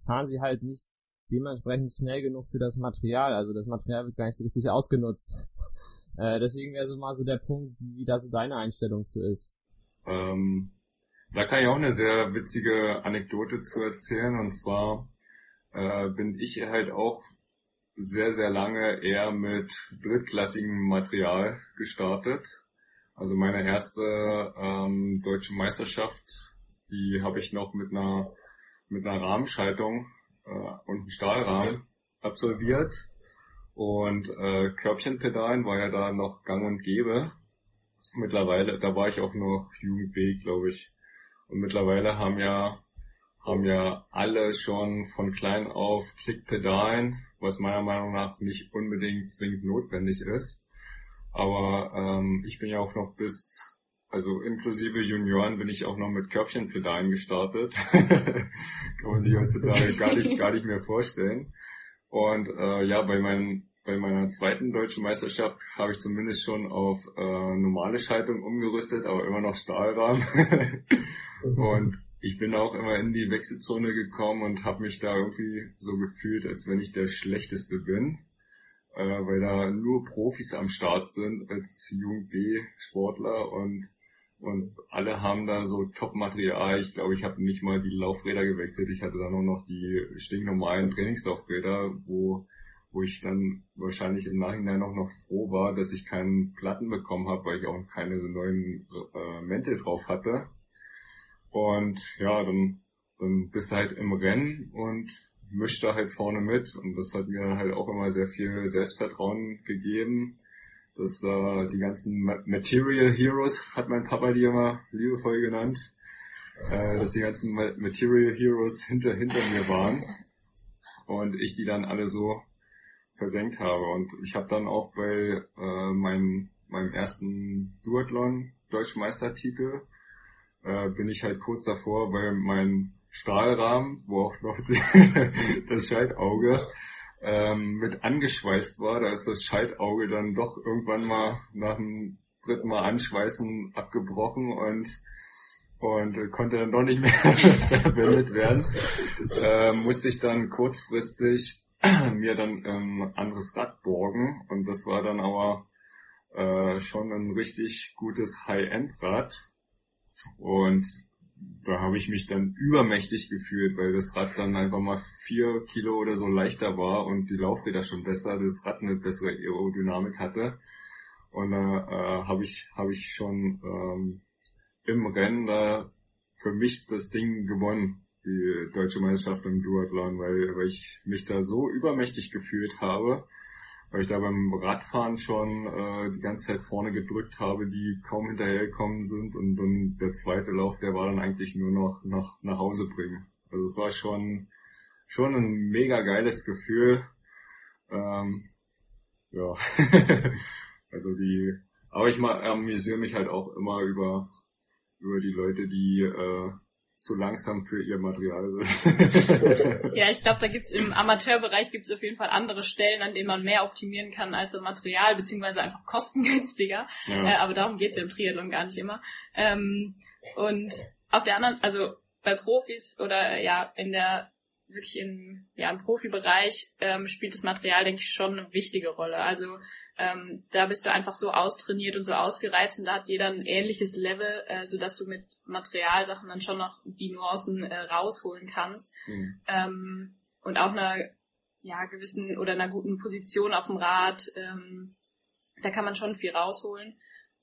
fahren sie halt nicht dementsprechend schnell genug für das Material. Also das Material wird gar nicht so richtig ausgenutzt. äh, deswegen wäre so mal so der Punkt, wie, wie da so deine Einstellung zu ist.
Ähm, da kann ich auch eine sehr witzige Anekdote zu erzählen. Und zwar äh, bin ich halt auch sehr, sehr lange eher mit drittklassigem Material gestartet. Also meine erste ähm, deutsche Meisterschaft, die habe ich noch mit einer mit einer Rahmenschaltung äh, und einem Stahlrahmen absolviert. Und äh, Körbchenpedalen war ja da noch gang und gäbe. Mittlerweile, da war ich auch noch Jugend B, glaube ich. Und mittlerweile haben ja, haben ja alle schon von klein auf Klickpedalen, was meiner Meinung nach nicht unbedingt zwingend notwendig ist. Aber ähm, ich bin ja auch noch bis, also inklusive Junioren bin ich auch noch mit Körbchenpedalen gestartet. Kann man sich heutzutage gar nicht, gar nicht mehr vorstellen. Und äh, ja, bei meinen bei meiner zweiten deutschen Meisterschaft habe ich zumindest schon auf äh, normale Schaltung umgerüstet, aber immer noch Stahlrahmen. und ich bin auch immer in die Wechselzone gekommen und habe mich da irgendwie so gefühlt, als wenn ich der Schlechteste bin, äh, weil da nur Profis am Start sind als Jugend B-Sportler und und alle haben da so Top-Material. Ich glaube, ich habe nicht mal die Laufräder gewechselt. Ich hatte da nur noch die stinknormalen Trainingslaufräder, wo wo ich dann wahrscheinlich im Nachhinein auch noch froh war, dass ich keinen Platten bekommen habe, weil ich auch keine neuen äh, Mäntel drauf hatte. Und ja, dann, dann bist du halt im Rennen und mischt da halt vorne mit. Und das hat mir halt auch immer sehr viel Selbstvertrauen gegeben. Dass äh, die ganzen Material Heroes, hat mein Papa die immer liebevoll genannt, äh, dass die ganzen Material Heroes hinter, hinter mir waren. Und ich die dann alle so versenkt habe. Und ich habe dann auch bei äh, meinem, meinem ersten Duathlon Deutschmeistertitel äh, bin ich halt kurz davor, weil mein Stahlrahmen, wo auch noch das Schaltauge ähm, mit angeschweißt war, da ist das Schaltauge dann doch irgendwann mal nach dem dritten Mal anschweißen abgebrochen und und konnte dann doch nicht mehr verwendet werden. Äh, musste ich dann kurzfristig mir dann ein anderes Rad borgen und das war dann aber äh, schon ein richtig gutes High-End-Rad und da habe ich mich dann übermächtig gefühlt, weil das Rad dann einfach mal vier Kilo oder so leichter war und die Laufräder schon besser, das Rad eine bessere Aerodynamik hatte. Und da äh, habe ich, hab ich schon ähm, im Rennen da für mich das Ding gewonnen die deutsche Meisterschaft im Duathlon, weil, weil ich mich da so übermächtig gefühlt habe, weil ich da beim Radfahren schon äh, die ganze Zeit vorne gedrückt habe, die kaum hinterhergekommen sind und dann der zweite Lauf, der war dann eigentlich nur noch nach, nach Hause bringen. Also es war schon, schon ein mega geiles Gefühl. Ähm, ja, also die, aber ich mal amüsiere mich halt auch immer über, über die Leute, die äh, zu langsam für ihr Material
sind. ja, ich glaube, da gibt's im Amateurbereich gibt's auf jeden Fall andere Stellen, an denen man mehr optimieren kann als im Material, beziehungsweise einfach kostengünstiger. Ja. Äh, aber darum geht's ja im Triathlon gar nicht immer. Ähm, und auf der anderen, also bei Profis oder ja in der wirklich in, ja, im Profibereich ähm, spielt das Material, denke ich, schon eine wichtige Rolle. Also ähm, da bist du einfach so austrainiert und so ausgereizt und da hat jeder ein ähnliches Level, äh, sodass du mit Materialsachen dann schon noch die Nuancen äh, rausholen kannst. Mhm. Ähm, und auch einer ja, gewissen oder einer guten Position auf dem Rad, ähm, da kann man schon viel rausholen.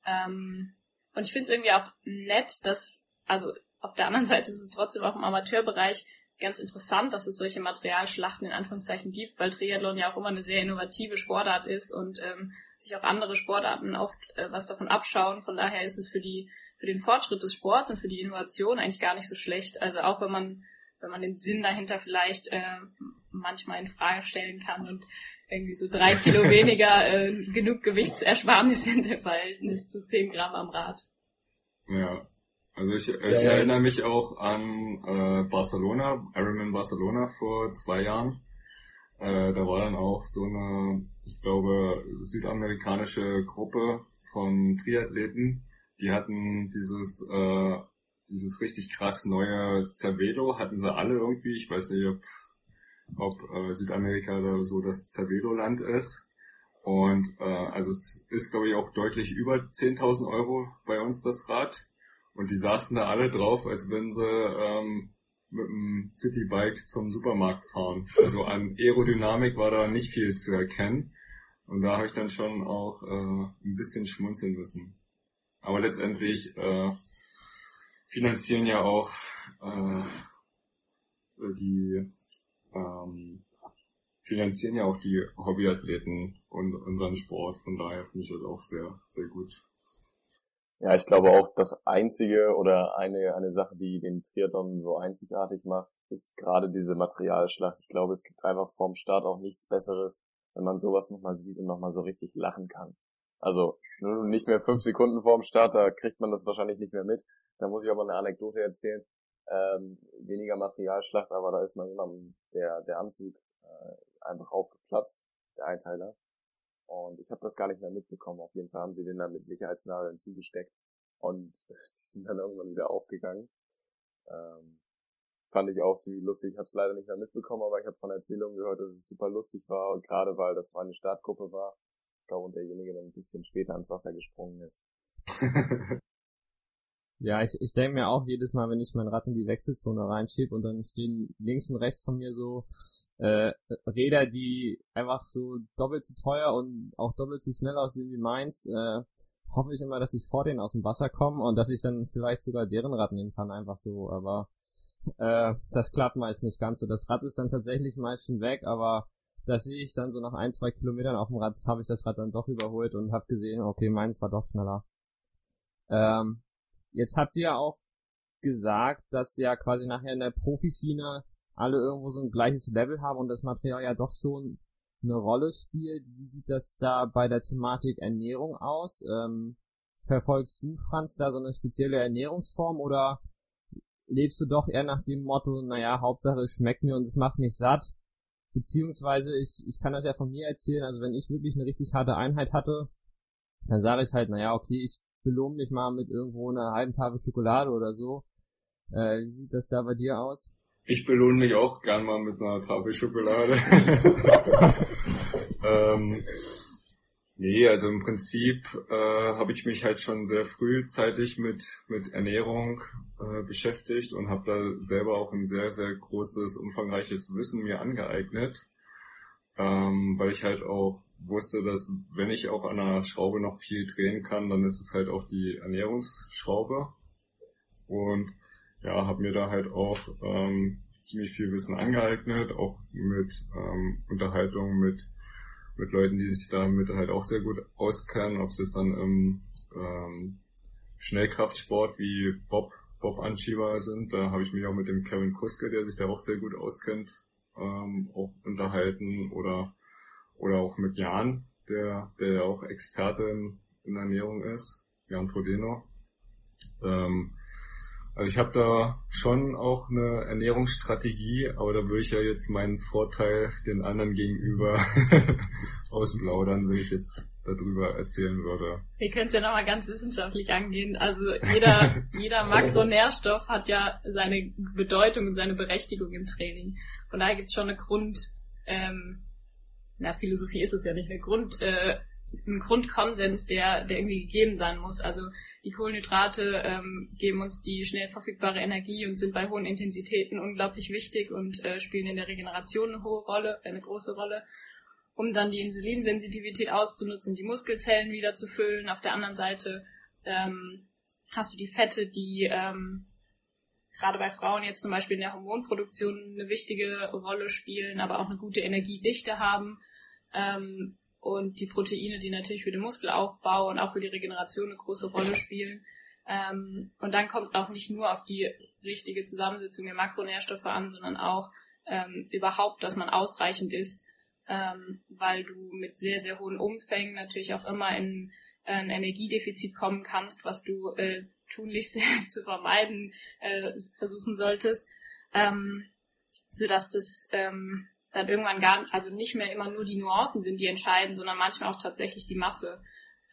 Ähm, und ich finde es irgendwie auch nett, dass, also auf der anderen Seite ist es trotzdem auch im Amateurbereich ganz interessant, dass es solche Materialschlachten in Anführungszeichen gibt, weil Triathlon ja auch immer eine sehr innovative Sportart ist und ähm, sich auch andere Sportarten oft äh, was davon abschauen. Von daher ist es für die für den Fortschritt des Sports und für die Innovation eigentlich gar nicht so schlecht. Also auch wenn man wenn man den Sinn dahinter vielleicht äh, manchmal in Frage stellen kann und irgendwie so drei Kilo weniger äh, genug Gewichtsersparnis sind im Verhältnis zu zehn Gramm am Rad.
Ja, also ich, ich ja, erinnere mich auch an äh, Barcelona, Ironman Barcelona vor zwei Jahren. Äh, da war dann auch so eine, ich glaube, südamerikanische Gruppe von Triathleten. Die hatten dieses, äh, dieses richtig krass neue Cervelo, hatten sie alle irgendwie. Ich weiß nicht, ob, ob äh, Südamerika da so das Cervelo-Land ist. Und äh, also es ist, glaube ich, auch deutlich über 10.000 Euro bei uns das Rad. Und die saßen da alle drauf, als wenn sie ähm, mit dem Citybike zum Supermarkt fahren. Also an Aerodynamik war da nicht viel zu erkennen. Und da habe ich dann schon auch äh, ein bisschen schmunzeln müssen. Aber letztendlich äh, finanzieren ja auch äh, die ähm, finanzieren ja auch die Hobbyathleten und unseren Sport. Von daher finde ich das auch sehr, sehr gut.
Ja, ich glaube auch, das einzige oder eine, eine Sache, die den Triathlon so einzigartig macht, ist gerade diese Materialschlacht. Ich glaube, es gibt einfach vorm Start auch nichts Besseres, wenn man sowas nochmal sieht und nochmal so richtig lachen kann. Also nicht mehr fünf Sekunden vorm Start, da kriegt man das wahrscheinlich nicht mehr mit. Da muss ich aber eine Anekdote erzählen. Ähm, weniger Materialschlacht, aber da ist mal jemand der, der Anzug äh, einfach aufgeplatzt, der Einteiler. Und ich habe das gar nicht mehr mitbekommen. Auf jeden Fall haben sie den dann mit Sicherheitsnadeln zugesteckt. Und die sind dann irgendwann wieder aufgegangen. Ähm, fand ich auch ziemlich lustig. Ich habe es leider nicht mehr mitbekommen, aber ich habe von Erzählungen gehört, dass es super lustig war. Und gerade weil das eine Startgruppe war, ich glaube, und derjenige dann ein bisschen später ans Wasser gesprungen ist.
Ja, ich, ich denke mir auch jedes Mal, wenn ich mein Rad in die Wechselzone reinschieb und dann stehen links und rechts von mir so äh, Räder, die einfach so doppelt so teuer und auch doppelt so schnell aussehen wie meins, äh, hoffe ich immer, dass ich vor denen aus dem Wasser komme und dass ich dann vielleicht sogar deren Rad nehmen kann, einfach so, aber äh, das klappt meist nicht ganz so. Das Rad ist dann tatsächlich meist schon weg, aber da sehe ich dann so nach ein, zwei Kilometern auf dem Rad, habe ich das Rad dann doch überholt und habe gesehen, okay, meins war doch schneller. Ähm, Jetzt habt ihr auch gesagt, dass ja quasi nachher in der Profischiene alle irgendwo so ein gleiches Level haben und das Material ja doch schon eine Rolle spielt. Wie sieht das da bei der Thematik Ernährung aus? Ähm, verfolgst du, Franz, da so eine spezielle Ernährungsform oder lebst du doch eher nach dem Motto, naja, Hauptsache es schmeckt mir und es macht mich satt? Beziehungsweise ich, ich kann das ja von mir erzählen, also wenn ich wirklich eine richtig harte Einheit hatte, dann sage ich halt, naja, okay, ich belohne mich mal mit irgendwo einer halben Tafel Schokolade oder so. Äh, wie sieht das da bei dir aus?
Ich belohne mich auch gern mal mit einer Tafel Schokolade. ähm, nee, also im Prinzip äh, habe ich mich halt schon sehr frühzeitig mit, mit Ernährung äh, beschäftigt und habe da selber auch ein sehr, sehr großes, umfangreiches Wissen mir angeeignet, ähm, weil ich halt auch wusste, dass wenn ich auch an einer Schraube noch viel drehen kann, dann ist es halt auch die Ernährungsschraube. Und ja, habe mir da halt auch ähm, ziemlich viel Wissen angeeignet, auch mit ähm, Unterhaltung mit mit Leuten, die sich damit halt auch sehr gut auskennen, ob es jetzt dann im ähm, Schnellkraftsport wie Bob Bob Anschieber sind. Da habe ich mich auch mit dem Kevin Kuske, der sich da auch sehr gut auskennt, ähm, auch unterhalten oder oder auch mit Jan, der, der ja auch Experte in, in Ernährung ist, Jan Frodeno. Ähm, also ich habe da schon auch eine Ernährungsstrategie, aber da würde ich ja jetzt meinen Vorteil den anderen gegenüber ausplaudern, wenn ich jetzt darüber erzählen würde.
Wir können es ja nochmal ganz wissenschaftlich angehen. Also jeder, jeder Makronährstoff hat ja seine Bedeutung und seine Berechtigung im Training. Von daher gibt es schon eine Grund, ähm, na, Philosophie ist es ja nicht, eine Grund, äh, ein Grundkonsens, der, der irgendwie gegeben sein muss. Also die Kohlenhydrate ähm, geben uns die schnell verfügbare Energie und sind bei hohen Intensitäten unglaublich wichtig und äh, spielen in der Regeneration eine hohe Rolle, eine große Rolle, um dann die Insulinsensitivität auszunutzen, die Muskelzellen wieder zu füllen. Auf der anderen Seite ähm, hast du die Fette, die ähm, gerade bei Frauen jetzt zum Beispiel in der Hormonproduktion eine wichtige Rolle spielen, aber auch eine gute Energiedichte haben. Ähm, und die Proteine, die natürlich für den Muskelaufbau und auch für die Regeneration eine große Rolle spielen. Ähm, und dann kommt es auch nicht nur auf die richtige Zusammensetzung der Makronährstoffe an, sondern auch ähm, überhaupt, dass man ausreichend isst, ähm, weil du mit sehr, sehr hohen Umfängen natürlich auch immer in äh, ein Energiedefizit kommen kannst, was du äh, tunlichst zu vermeiden äh, versuchen solltest, ähm, so dass das ähm, dann irgendwann gar, also nicht mehr immer nur die Nuancen sind, die entscheiden, sondern manchmal auch tatsächlich die Masse.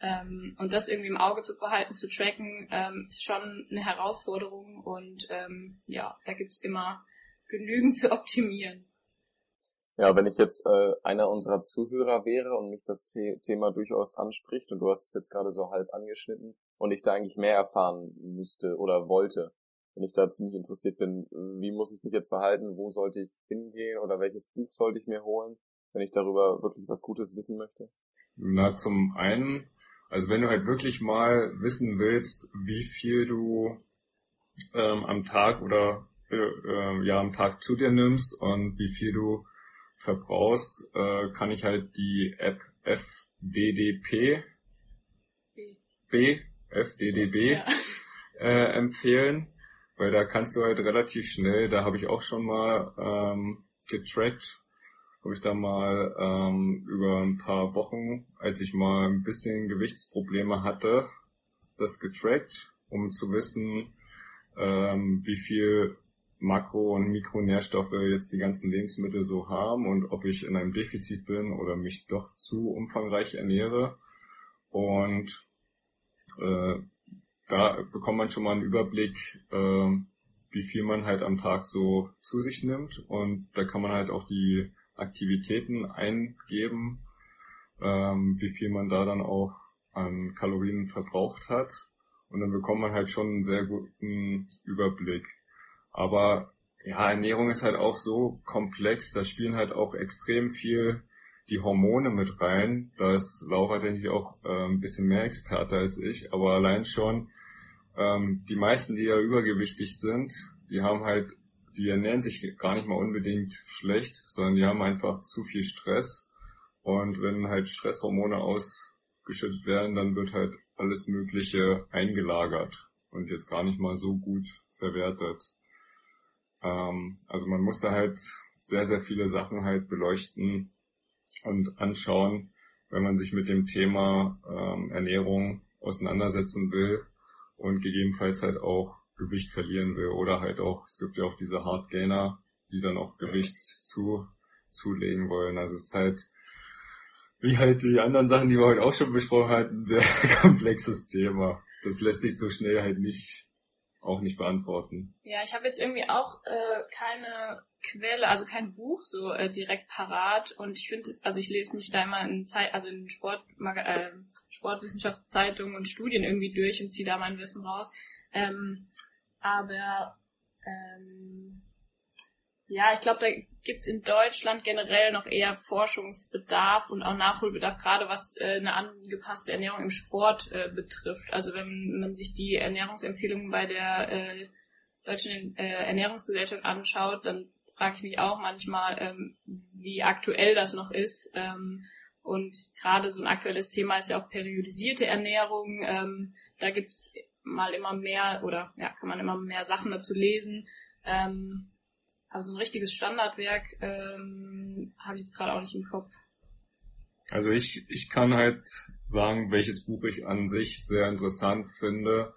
Ähm, und das irgendwie im Auge zu behalten, zu tracken, ähm, ist schon eine Herausforderung und ähm, ja, da gibt's immer genügend zu optimieren.
Ja, wenn ich jetzt äh, einer unserer Zuhörer wäre und mich das The Thema durchaus anspricht und du hast es jetzt gerade so halb angeschnitten und ich da eigentlich mehr erfahren müsste oder wollte, wenn ich da ziemlich interessiert bin, wie muss ich mich jetzt verhalten, wo sollte ich hingehen oder welches Buch sollte ich mir holen, wenn ich darüber wirklich was Gutes wissen möchte?
Na, zum einen, also wenn du halt wirklich mal wissen willst, wie viel du ähm, am Tag oder äh, äh, ja am Tag zu dir nimmst und wie viel du verbrauchst, äh, kann ich halt die App FDDP B, B FDDB ja. äh, empfehlen, weil da kannst du halt relativ schnell, da habe ich auch schon mal ähm, getrackt, habe ich da mal ähm, über ein paar Wochen, als ich mal ein bisschen Gewichtsprobleme hatte, das getrackt, um zu wissen, ähm, wie viel Makro- und Mikronährstoffe jetzt die ganzen Lebensmittel so haben und ob ich in einem Defizit bin oder mich doch zu umfangreich ernähre. Und äh, da bekommt man schon mal einen Überblick, äh, wie viel man halt am Tag so zu sich nimmt. Und da kann man halt auch die Aktivitäten eingeben, ähm, wie viel man da dann auch an Kalorien verbraucht hat. Und dann bekommt man halt schon einen sehr guten Überblick. Aber ja, Ernährung ist halt auch so komplex, da spielen halt auch extrem viel die Hormone mit rein. Da ist Laura, denke ich, auch äh, ein bisschen mehr Experte als ich, aber allein schon ähm, die meisten, die ja übergewichtig sind, die haben halt, die ernähren sich gar nicht mal unbedingt schlecht, sondern die haben einfach zu viel Stress. Und wenn halt Stresshormone ausgeschüttet werden, dann wird halt alles Mögliche eingelagert und jetzt gar nicht mal so gut verwertet. Ähm, also man muss da halt sehr, sehr viele Sachen halt beleuchten und anschauen, wenn man sich mit dem Thema ähm, Ernährung auseinandersetzen will und gegebenenfalls halt auch Gewicht verlieren will oder halt auch, es gibt ja auch diese Hardgainer, die dann auch Gewicht zu, zulegen wollen. Also es ist halt, wie halt die anderen Sachen, die wir heute auch schon besprochen hatten, ein sehr komplexes Thema. Das lässt sich so schnell halt nicht, auch nicht beantworten.
Ja, ich habe jetzt irgendwie auch äh, keine Quelle, also kein Buch so äh, direkt parat und ich finde es, also ich lese mich da immer in Zeit, also in Sport, äh, Sportwissenschaftszeitungen und Studien irgendwie durch und ziehe da mein Wissen raus. Ähm, aber ähm, ja, ich glaube, da gibt's in Deutschland generell noch eher Forschungsbedarf und auch Nachholbedarf, gerade was äh, eine angepasste Ernährung im Sport äh, betrifft. Also wenn man sich die Ernährungsempfehlungen bei der äh, Deutschen äh, Ernährungsgesellschaft anschaut, dann frage ich mich auch manchmal, ähm, wie aktuell das noch ist. Ähm, und gerade so ein aktuelles Thema ist ja auch periodisierte Ernährung. Ähm, da gibt's mal immer mehr oder ja, kann man immer mehr Sachen dazu lesen. Ähm, also ein richtiges Standardwerk ähm, habe ich jetzt gerade auch nicht im Kopf.
Also ich, ich kann halt sagen, welches Buch ich an sich sehr interessant finde,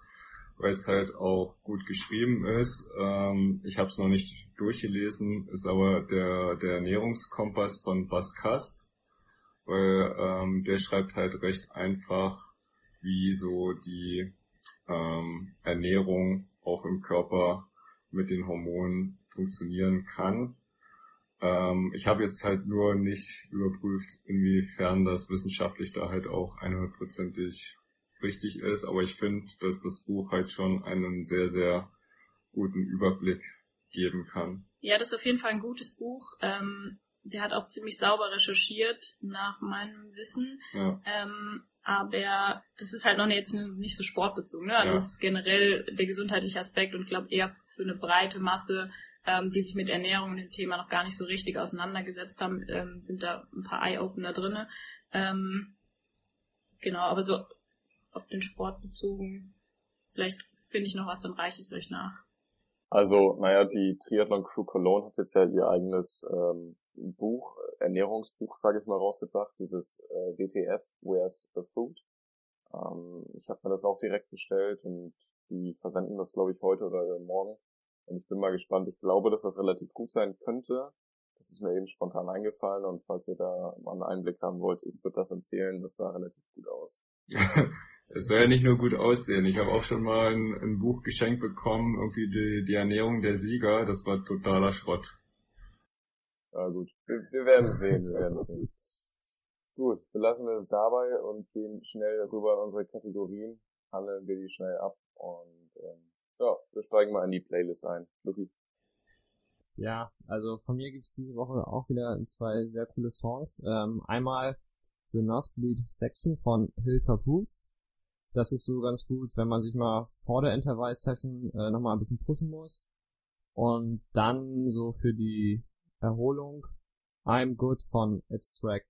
weil es halt auch gut geschrieben ist. Ähm, ich habe es noch nicht durchgelesen, ist aber der, der Ernährungskompass von Bas Kast, weil ähm, der schreibt halt recht einfach, wie so die ähm, Ernährung auch im Körper mit den Hormonen funktionieren kann. Ähm, ich habe jetzt halt nur nicht überprüft, inwiefern das wissenschaftlich da halt auch 100%ig richtig ist, aber ich finde, dass das Buch halt schon einen sehr, sehr guten Überblick geben kann.
Ja, das ist auf jeden Fall ein gutes Buch. Ähm, der hat auch ziemlich sauber recherchiert, nach meinem Wissen. Ja. Ähm, aber das ist halt noch jetzt nicht so sportbezogen. Ne? Also es ist generell der gesundheitliche Aspekt und ich glaube eher für eine breite Masse, ähm, die sich mit Ernährung und dem Thema noch gar nicht so richtig auseinandergesetzt haben, ähm, sind da ein paar Eye-Opener drinne. Ähm, genau, aber so auf den Sport bezogen, vielleicht finde ich noch was, dann reiche ich es euch nach.
Also, naja, die Triathlon Crew Cologne hat jetzt ja ihr eigenes ähm, Buch, Ernährungsbuch, sage ich mal, rausgebracht, dieses äh, WTF, Where's the Food. Ähm, ich habe mir das auch direkt bestellt und die versenden das, glaube ich, heute oder morgen. Und ich bin mal gespannt. Ich glaube, dass das relativ gut sein könnte. Das ist mir eben spontan eingefallen und falls ihr da mal einen Einblick haben wollt, ich würde das empfehlen. Das sah relativ gut aus.
Es soll ja nicht nur gut aussehen. Ich habe auch schon mal ein, ein, Buch geschenkt bekommen, irgendwie die, die Ernährung der Sieger. Das war totaler Schrott.
Ja gut, wir, wir werden sehen, wir werden sehen. Gut, belassen wir es dabei und gehen schnell rüber in unsere Kategorien, handeln wir die schnell ab und ähm, ja, wir steigen mal in die Playlist ein. Luki.
Ja, also von mir gibt's diese Woche auch wieder zwei sehr coole Songs. Ähm, einmal The Nosebleed Section von Hilltop Hoots das ist so ganz gut, wenn man sich mal vor der Intervall-Session äh, nochmal ein bisschen pushen muss. Und dann so für die Erholung I'm Good von Abstract.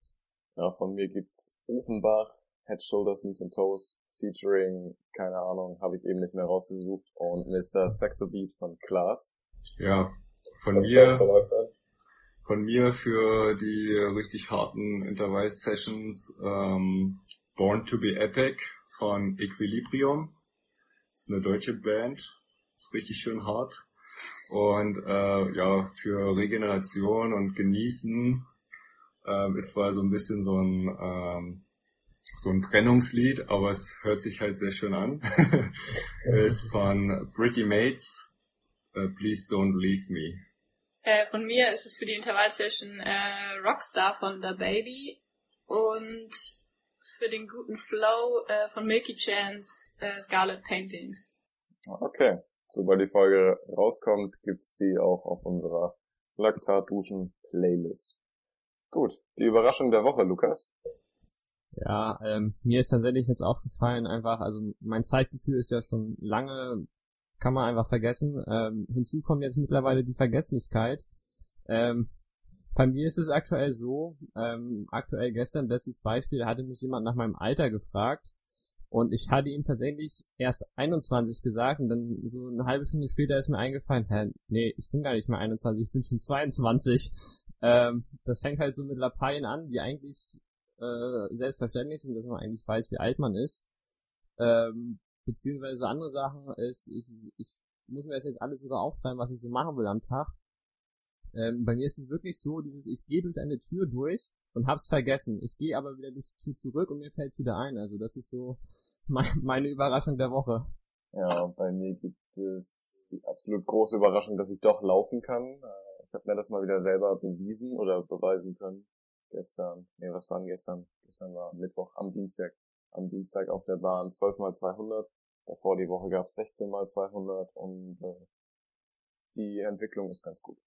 Ja, von mir gibt's Ofenbach, Head, Shoulders, Knees and Toes, featuring, keine Ahnung, habe ich eben nicht mehr rausgesucht, und Mr. Saxobeat von Klaas.
Ja, von mir, von mir für die richtig harten Intervall-Sessions ähm, Born to be Epic von Equilibrium. Das ist eine deutsche Band. Ist richtig schön hart. Und äh, ja, für Regeneration und Genießen äh, ist zwar so ein bisschen so ein ähm, so ein Trennungslied, aber es hört sich halt sehr schön an. ist von Pretty Mates, uh, Please Don't Leave Me.
Äh, von mir ist es für die Intervallsession äh, Rockstar von The Baby und für den guten Flow äh, von Milky Chance äh, Scarlet Paintings.
Okay. Sobald die Folge rauskommt, gibt's sie auch auf unserer Laktatduschen-Playlist. Gut, die Überraschung der Woche, Lukas.
Ja, ähm, mir ist tatsächlich jetzt aufgefallen, einfach, also mein Zeitgefühl ist ja schon lange, kann man einfach vergessen. Ähm, hinzu kommt jetzt mittlerweile die Vergesslichkeit. Ähm, bei mir ist es aktuell so, ähm, aktuell gestern, bestes Beispiel, hatte mich jemand nach meinem Alter gefragt und ich hatte ihm tatsächlich erst 21 gesagt und dann so eine halbe Stunde später ist mir eingefallen, hä, nee, ich bin gar nicht mehr 21, ich bin schon 22. Ähm, das fängt halt so mit Lappalien an, die eigentlich äh, selbstverständlich sind, dass man eigentlich weiß, wie alt man ist. Ähm, beziehungsweise andere Sachen ist, ich, ich muss mir das jetzt alles sogar aufschreiben, was ich so machen will am Tag. Ähm, bei mir ist es wirklich so, dieses, ich gehe durch eine Tür durch und hab's vergessen. Ich gehe aber wieder durch die Tür zurück und mir fällt's wieder ein. Also das ist so mein, meine Überraschung der Woche.
Ja, bei mir gibt es die absolut große Überraschung, dass ich doch laufen kann. Äh, ich habe mir das mal wieder selber bewiesen oder beweisen können. Gestern, nee, was war denn gestern? Gestern war Mittwoch, am Dienstag. Am Dienstag auf der Bahn 12 mal 200. Davor die Woche gab es 16 mal 200 und äh, die Entwicklung ist ganz gut.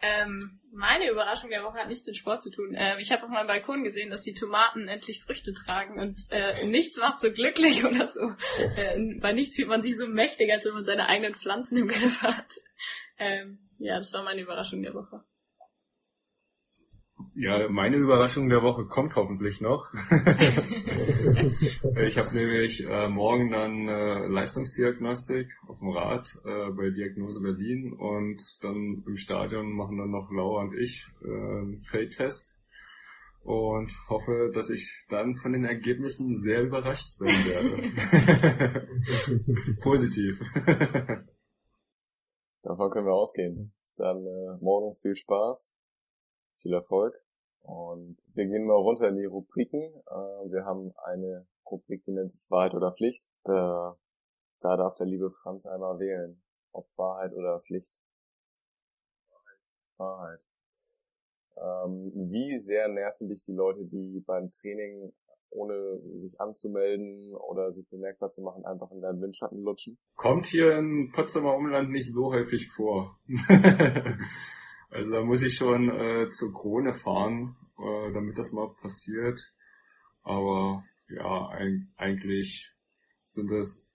Ähm, meine Überraschung der Woche hat nichts mit Sport zu tun. Ähm, ich habe auf meinem Balkon gesehen, dass die Tomaten endlich Früchte tragen und äh, nichts macht so glücklich oder so. Äh, bei nichts fühlt man sich so mächtig, als wenn man seine eigenen Pflanzen im Griff hat. Ähm, ja, das war meine Überraschung der Woche.
Ja, meine Überraschung der Woche kommt hoffentlich noch. ich habe nämlich äh, morgen dann äh, Leistungsdiagnostik auf dem Rad äh, bei Diagnose Berlin und dann im Stadion machen dann noch Laura und ich äh, einen Feldtest und hoffe, dass ich dann von den Ergebnissen sehr überrascht sein werde. Positiv.
Davon können wir ausgehen. Dann äh, morgen viel Spaß, viel Erfolg und wir gehen mal runter in die Rubriken. Äh, wir haben eine Rubrik, die nennt sich Wahrheit oder Pflicht. Da, da darf der liebe Franz einmal wählen, ob Wahrheit oder Pflicht. Wahrheit. Ähm, wie sehr nerven dich die Leute, die beim Training ohne sich anzumelden oder sich bemerkbar zu machen, einfach in deinen Windschatten lutschen?
Kommt hier in Potsdamer Umland nicht so häufig vor. Also da muss ich schon äh, zur Krone fahren, äh, damit das mal passiert. Aber ja, ein, eigentlich sind es,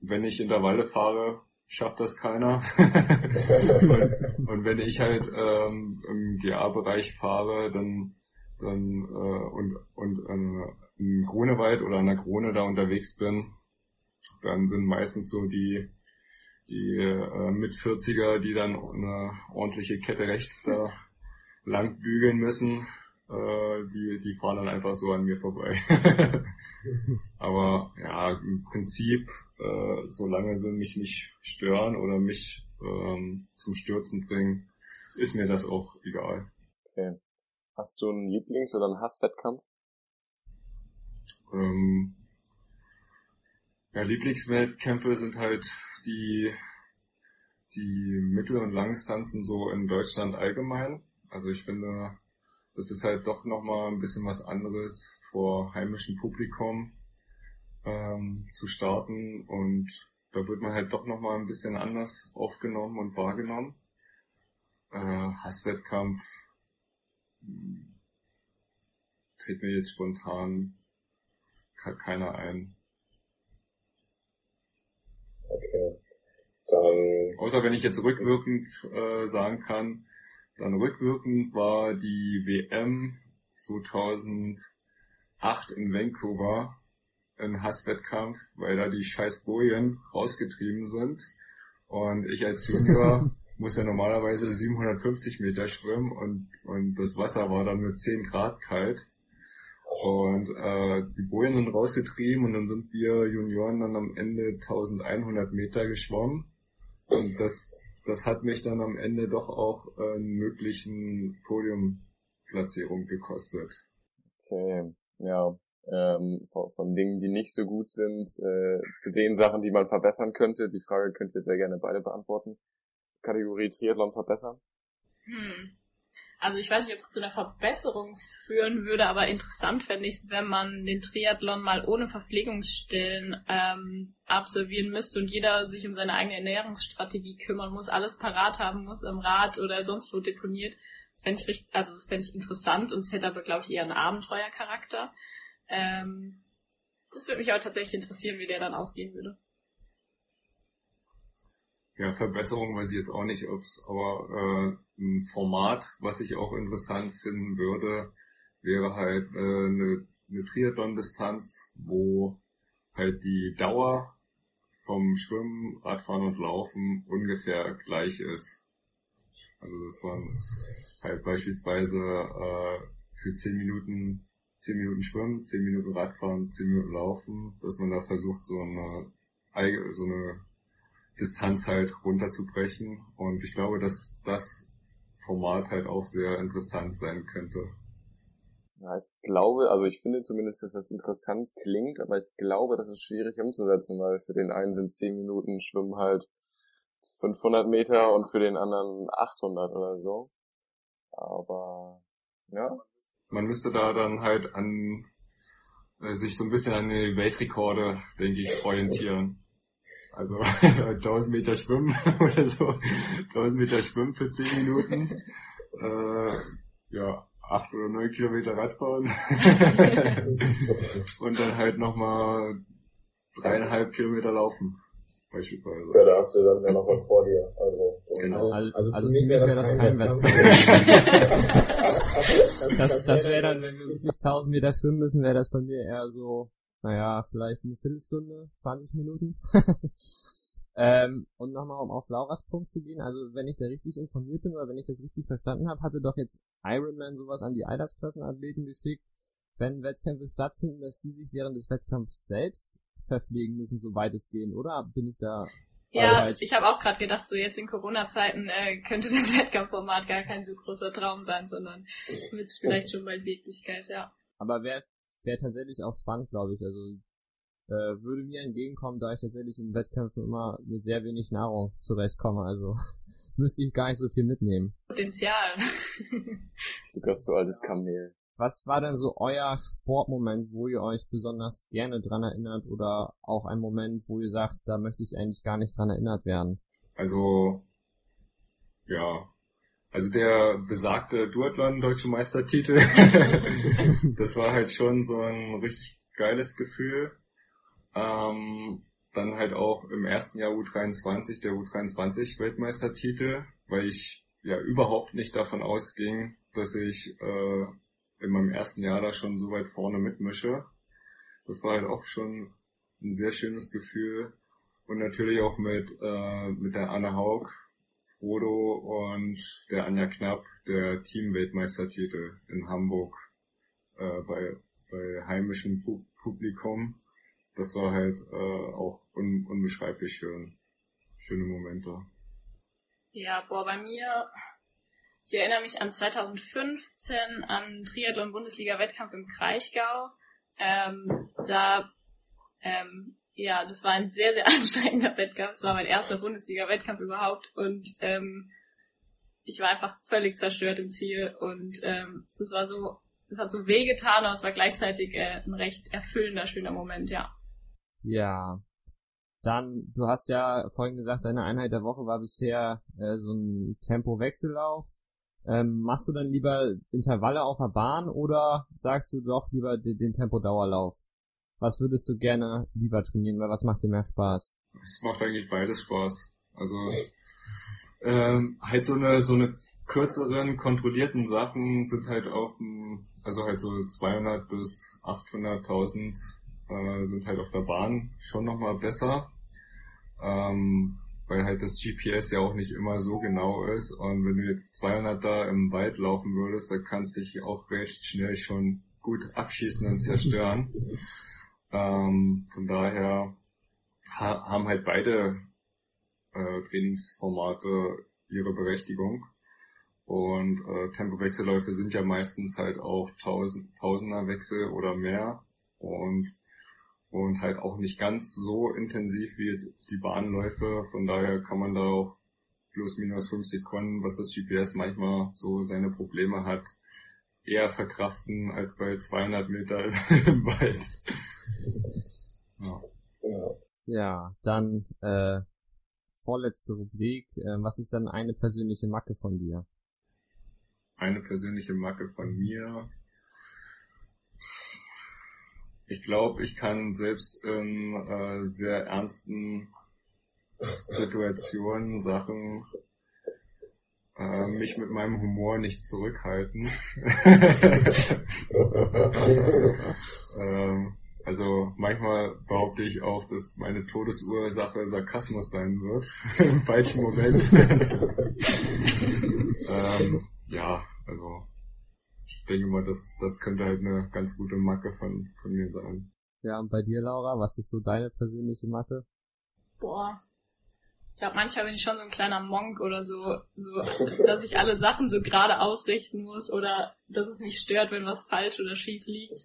wenn ich Intervalle fahre, schafft das keiner. und, und, wenn ich halt ähm, im GA-Bereich fahre, dann dann äh, und und äh, im Grunewald oder an der Krone da unterwegs bin, dann sind meistens so die die äh, mit 40er, die dann eine ordentliche Kette rechts da lang bügeln müssen, äh, die, die fahren dann einfach so an mir vorbei. Aber ja, im Prinzip, äh, solange sie mich nicht stören oder mich ähm, zum Stürzen bringen, ist mir das auch egal.
Okay. Hast du einen Lieblings- oder einen Hasswettkampf?
Ähm, ja, Lieblingswettkämpfe sind halt die, die Mittel- und Langdistanzen so in Deutschland allgemein. Also ich finde, das ist halt doch nochmal ein bisschen was anderes vor heimischem Publikum ähm, zu starten und da wird man halt doch nochmal ein bisschen anders aufgenommen und wahrgenommen. Äh, Hasswettkampf hm, fällt mir jetzt spontan keiner ein.
Okay. Dann
Außer wenn ich jetzt rückwirkend äh, sagen kann, dann rückwirkend war die WM 2008 in Vancouver ein Hasswettkampf, weil da die scheiß Bojen rausgetrieben sind. Und ich als Junior muss ja normalerweise 750 Meter schwimmen und, und das Wasser war dann nur 10 Grad kalt. Und äh, die Bojen sind rausgetrieben und dann sind wir Junioren dann am Ende 1100 Meter geschwommen. Und das das hat mich dann am Ende doch auch einen möglichen Podiumplatzierung gekostet.
Okay, ja. Ähm, von, von, Dingen, die nicht so gut sind, äh, zu den Sachen, die man verbessern könnte. Die Frage könnt ihr sehr gerne beide beantworten. Kategorie Triathlon verbessern?
Hm. Also ich weiß nicht, ob es zu einer Verbesserung führen würde, aber interessant fände ich es, wenn man den Triathlon mal ohne Verpflegungsstellen ähm, absolvieren müsste und jeder sich um seine eigene Ernährungsstrategie kümmern muss, alles parat haben muss im Rad oder sonst wo deponiert. Das fände ich richtig, also das fände ich interessant und es hätte aber, glaube ich, eher einen Abenteuercharakter. Ähm, das würde mich aber tatsächlich interessieren, wie der dann ausgehen würde.
Ja, Verbesserung weiß ich jetzt auch nicht, ob's, aber äh, ein Format, was ich auch interessant finden würde, wäre halt äh, eine, eine Triathlon-Distanz, wo halt die Dauer vom Schwimmen, Radfahren und Laufen ungefähr gleich ist. Also das waren halt beispielsweise äh, für 10 Minuten 10 Minuten Schwimmen, 10 Minuten Radfahren, 10 Minuten Laufen, dass man da versucht, so eine, so eine Distanz halt runterzubrechen. Und ich glaube, dass das Format halt auch sehr interessant sein könnte.
Ja, ich glaube, also ich finde zumindest, dass das interessant klingt, aber ich glaube, das ist schwierig umzusetzen, weil für den einen sind 10 Minuten Schwimmen halt 500 Meter und für den anderen 800 oder so. Aber, ja.
Man müsste da dann halt an, äh, sich so ein bisschen an die Weltrekorde, denke ich, orientieren. Also 1000 Meter Schwimmen oder so. 1000 Meter Schwimmen für 10 Minuten. Äh, ja, 8 oder 9 Kilometer Radfahren. und dann halt nochmal dreieinhalb Kilometer laufen. Beispielsweise.
Ja, da hast du dann ja noch was vor dir. Also,
genau. also, also, also für mich wäre das kein Wettkampf. das das wäre dann, wenn wir wirklich 1000 Meter schwimmen müssen, wäre das bei mir eher so naja, vielleicht eine Viertelstunde, 20 Minuten. ähm, und nochmal, um auf Lauras Punkt zu gehen, also wenn ich da richtig informiert bin oder wenn ich das richtig verstanden habe, hatte doch jetzt Ironman sowas an die Altersklassenathleten geschickt, wenn Wettkämpfe stattfinden, dass die sich während des Wettkampfs selbst verpflegen müssen, soweit es gehen, oder bin ich da
ja, ich habe auch gerade gedacht, so jetzt in Corona-Zeiten äh, könnte das Wettkampfformat gar kein so großer Traum sein, sondern wird es vielleicht schon mal Wirklichkeit, ja.
Aber wer wäre tatsächlich auch spannend, glaube ich. Also äh, würde mir entgegenkommen, da ich tatsächlich in Wettkämpfen immer mit sehr wenig Nahrung zurechtkomme. Also müsste ich gar nicht so viel mitnehmen.
Potenzial.
du hast so altes Kamel.
Was war denn so euer Sportmoment, wo ihr euch besonders gerne dran erinnert oder auch ein Moment, wo ihr sagt, da möchte ich eigentlich gar nicht dran erinnert werden?
Also, ja, also der besagte Duathlon Deutsche Meistertitel, das war halt schon so ein richtig geiles Gefühl. Ähm, dann halt auch im ersten Jahr U23 der U23 Weltmeistertitel, weil ich ja überhaupt nicht davon ausging, dass ich äh, in meinem ersten Jahr da schon so weit vorne mitmische. Das war halt auch schon ein sehr schönes Gefühl. Und natürlich auch mit, äh, mit der Anne Haug, Frodo und der Anja Knapp der Teamweltmeistertitel in Hamburg äh, bei, bei heimischem Pu Publikum. Das war halt äh, auch un unbeschreiblich schön. Schöne Momente.
Ja, boah, bei mir, ich erinnere mich an 2015 an Triathlon-Bundesliga-Wettkampf im Kraichgau. Ähm, da ähm, ja, das war ein sehr, sehr anstrengender Wettkampf. Es war mein erster Bundesliga-Wettkampf überhaupt und ähm, ich war einfach völlig zerstört im Ziel und ähm, das war so, es hat so wehgetan, aber es war gleichzeitig äh, ein recht erfüllender, schöner Moment, ja.
Ja. Dann, du hast ja vorhin gesagt, deine Einheit der Woche war bisher äh, so ein Tempo-Wechsellauf. Ähm, machst du dann lieber Intervalle auf der Bahn oder sagst du doch lieber den, den Tempo-Dauerlauf? Was würdest du gerne lieber trainieren, weil was macht dir mehr Spaß?
Es macht eigentlich beides Spaß. Also ähm, halt so eine so eine kürzeren kontrollierten Sachen sind halt auf dem, also halt so 200 bis 800.000 äh, sind halt auf der Bahn schon nochmal besser, ähm, weil halt das GPS ja auch nicht immer so genau ist und wenn du jetzt 200 da im Wald laufen würdest, dann kannst du dich auch recht schnell schon gut abschießen und zerstören. Ähm, von daher ha haben halt beide äh, Trainingsformate ihre Berechtigung. Und äh, Tempowechselläufe sind ja meistens halt auch Tausend, Tausenderwechsel oder mehr und und halt auch nicht ganz so intensiv wie jetzt die Bahnläufe. Von daher kann man da auch plus minus fünf Sekunden, was das GPS manchmal so seine Probleme hat, eher verkraften als bei 200 Meter im Wald.
Ja. ja, dann äh, vorletzte Rubrik. Äh, was ist dann eine persönliche Macke von dir?
Eine persönliche Macke von mir. Ich glaube, ich kann selbst in äh, sehr ernsten Situationen, Sachen äh, mich mit meinem Humor nicht zurückhalten. ähm, also manchmal behaupte ich auch, dass meine Todesursache Sarkasmus sein wird im falschen Moment. ähm, ja, also ich denke mal, das, das könnte halt eine ganz gute Macke von, von mir sein.
Ja, und bei dir, Laura, was ist so deine persönliche Macke?
Boah, ich glaube, manchmal bin ich schon so ein kleiner Monk oder so, so, dass ich alle Sachen so gerade ausrichten muss oder dass es mich stört, wenn was falsch oder schief liegt.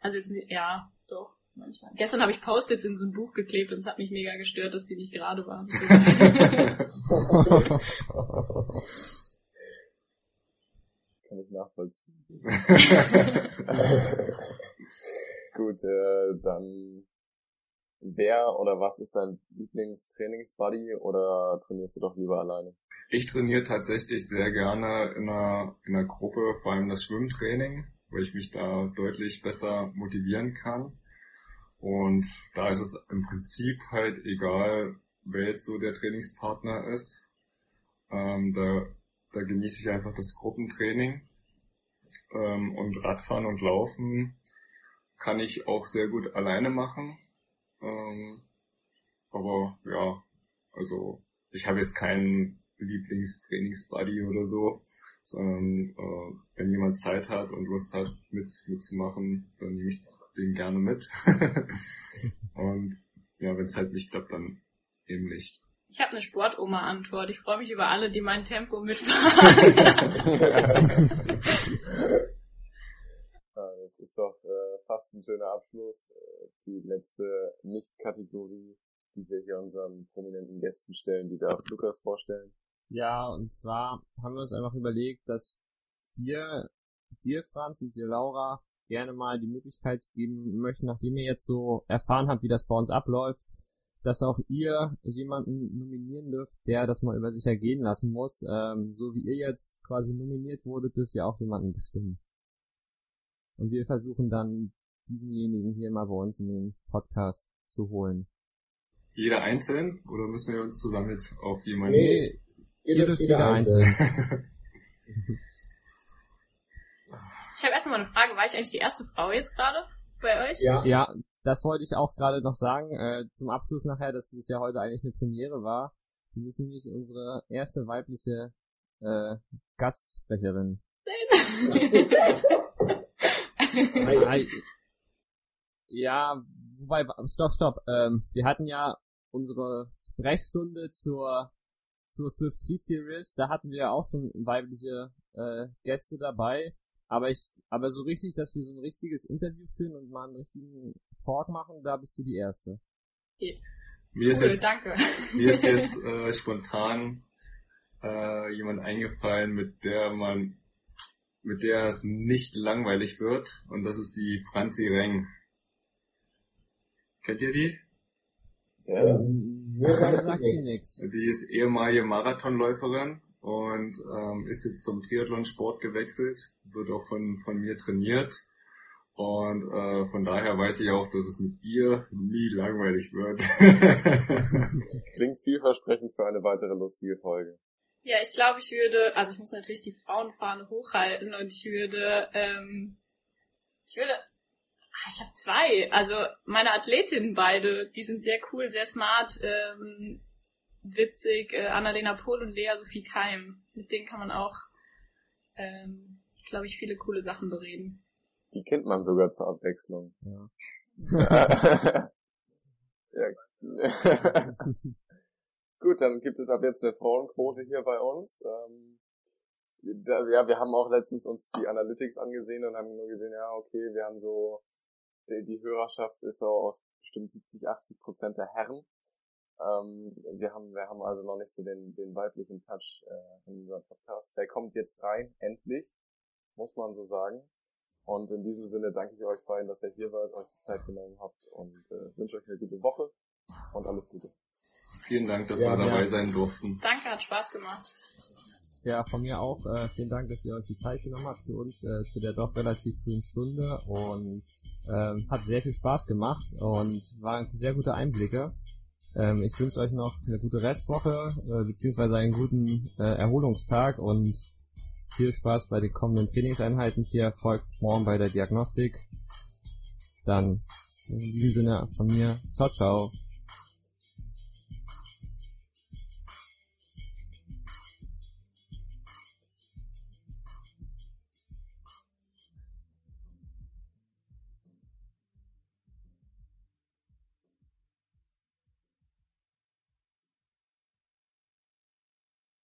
Also jetzt, ja, doch, manchmal. Gestern habe ich Post-its in so ein Buch geklebt und es hat mich mega gestört, dass die nicht gerade waren.
Kann ich nachvollziehen. Gut, äh, dann wer oder was ist dein Lieblingstrainingsbuddy oder trainierst du doch lieber alleine?
Ich trainiere tatsächlich sehr gerne in einer, in einer Gruppe, vor allem das Schwimmtraining, weil ich mich da deutlich besser motivieren kann. Und da ist es im Prinzip halt egal, wer jetzt so der Trainingspartner ist. Ähm, da, da genieße ich einfach das Gruppentraining. Ähm, und Radfahren und Laufen kann ich auch sehr gut alleine machen. Ähm, aber ja, also ich habe jetzt keinen Lieblingstrainingsbuddy oder so, sondern äh, wenn jemand Zeit hat und Lust hat, mit mitzumachen, dann nehme ich den gerne mit. und ja, wenn es halt nicht klappt, dann eben nicht.
Ich habe eine Sportoma-Antwort. Ich freue mich über alle, die mein Tempo mitfahren.
das ist doch äh, fast ein schöner Abschluss. Äh, die letzte Nicht-Kategorie, die wir hier unseren prominenten Gästen stellen, die darf Lukas vorstellen.
Ja, und zwar haben wir uns einfach überlegt, dass wir dir, Franz, und dir, Laura, gerne mal die Möglichkeit geben möchten, nachdem ihr jetzt so erfahren habt, wie das bei uns abläuft, dass auch ihr jemanden nominieren dürft, der das mal über sich ergehen lassen muss. Ähm, so wie ihr jetzt quasi nominiert wurde, dürft ihr auch jemanden bestimmen. Und wir versuchen dann diesenjenigen hier mal bei uns in den Podcast zu holen.
Jeder einzeln? Oder müssen wir uns zusammen jetzt auf jemanden...
Nee, ihr, ihr dürft jeder einzeln.
ich habe erstmal eine Frage. War ich eigentlich die erste Frau jetzt gerade bei euch?
Ja. Ja, das wollte ich auch gerade noch sagen. Äh, zum Abschluss nachher, dass es ja heute eigentlich eine Premiere war. Wir müssen nämlich unsere erste weibliche äh, Gastsprecherin. ja, wobei, stopp, stopp. Ähm, wir hatten ja unsere Sprechstunde zur zur Swift 3 Series, da hatten wir auch schon weibliche äh, Gäste dabei, aber ich, aber so richtig, dass wir so ein richtiges Interview führen und mal einen richtigen Talk machen, da bist du die erste.
Okay.
Mir ist
cool,
jetzt,
danke.
Mir ist jetzt äh, spontan äh, jemand eingefallen, mit der man mit der es nicht langweilig wird. Und das ist die Franzi Reng. Kennt ihr die?
Ja.
Mir sagt sie nichts.
Die ist ehemalige Marathonläuferin und ähm, ist jetzt zum Triathlon-Sport gewechselt, wird auch von, von mir trainiert. Und äh, von daher weiß ich auch, dass es mit ihr nie langweilig wird.
Klingt vielversprechend für eine weitere lustige Folge.
Ja, ich glaube, ich würde, also ich muss natürlich die Frauenfahne hochhalten und ich würde, ähm, ich würde, ich habe zwei, also meine Athletinnen beide, die sind sehr cool, sehr smart, ähm, witzig, äh, Annalena Pohl und Lea Sophie Keim. Mit denen kann man auch, ähm, glaube ich, viele coole Sachen bereden.
Die kennt man sogar zur Abwechslung.
Ja.
ja. Gut, dann gibt es ab jetzt eine Frauenquote hier bei uns. Ähm, da, ja, wir haben auch letztens uns die Analytics angesehen und haben nur gesehen, ja, okay, wir haben so, die Hörerschaft ist so aus bestimmt 70, 80 Prozent der Herren. Ähm, wir haben, wir haben also noch nicht so den, den weiblichen Touch äh, in unserem Podcast. Der kommt jetzt rein, endlich, muss man so sagen. Und in diesem Sinne danke ich euch beiden, dass ihr hier wart, euch die Zeit genommen habt und äh, wünsche euch eine gute Woche und alles Gute.
Vielen Dank, dass
Ja,
wir dabei
ja.
sein durften.
Danke, hat Spaß gemacht.
Ja, von mir auch. Äh, vielen Dank, dass ihr euch die Zeit genommen habt für uns äh, zu der doch relativ frühen Stunde und ähm, hat sehr viel Spaß gemacht und waren sehr gute Einblicke. Ähm, ich wünsche euch noch eine gute Restwoche äh, beziehungsweise einen guten äh, Erholungstag und viel Spaß bei den kommenden Trainingseinheiten. Viel Erfolg morgen bei der Diagnostik. Dann in diesem Sinne von mir. Ciao, ciao.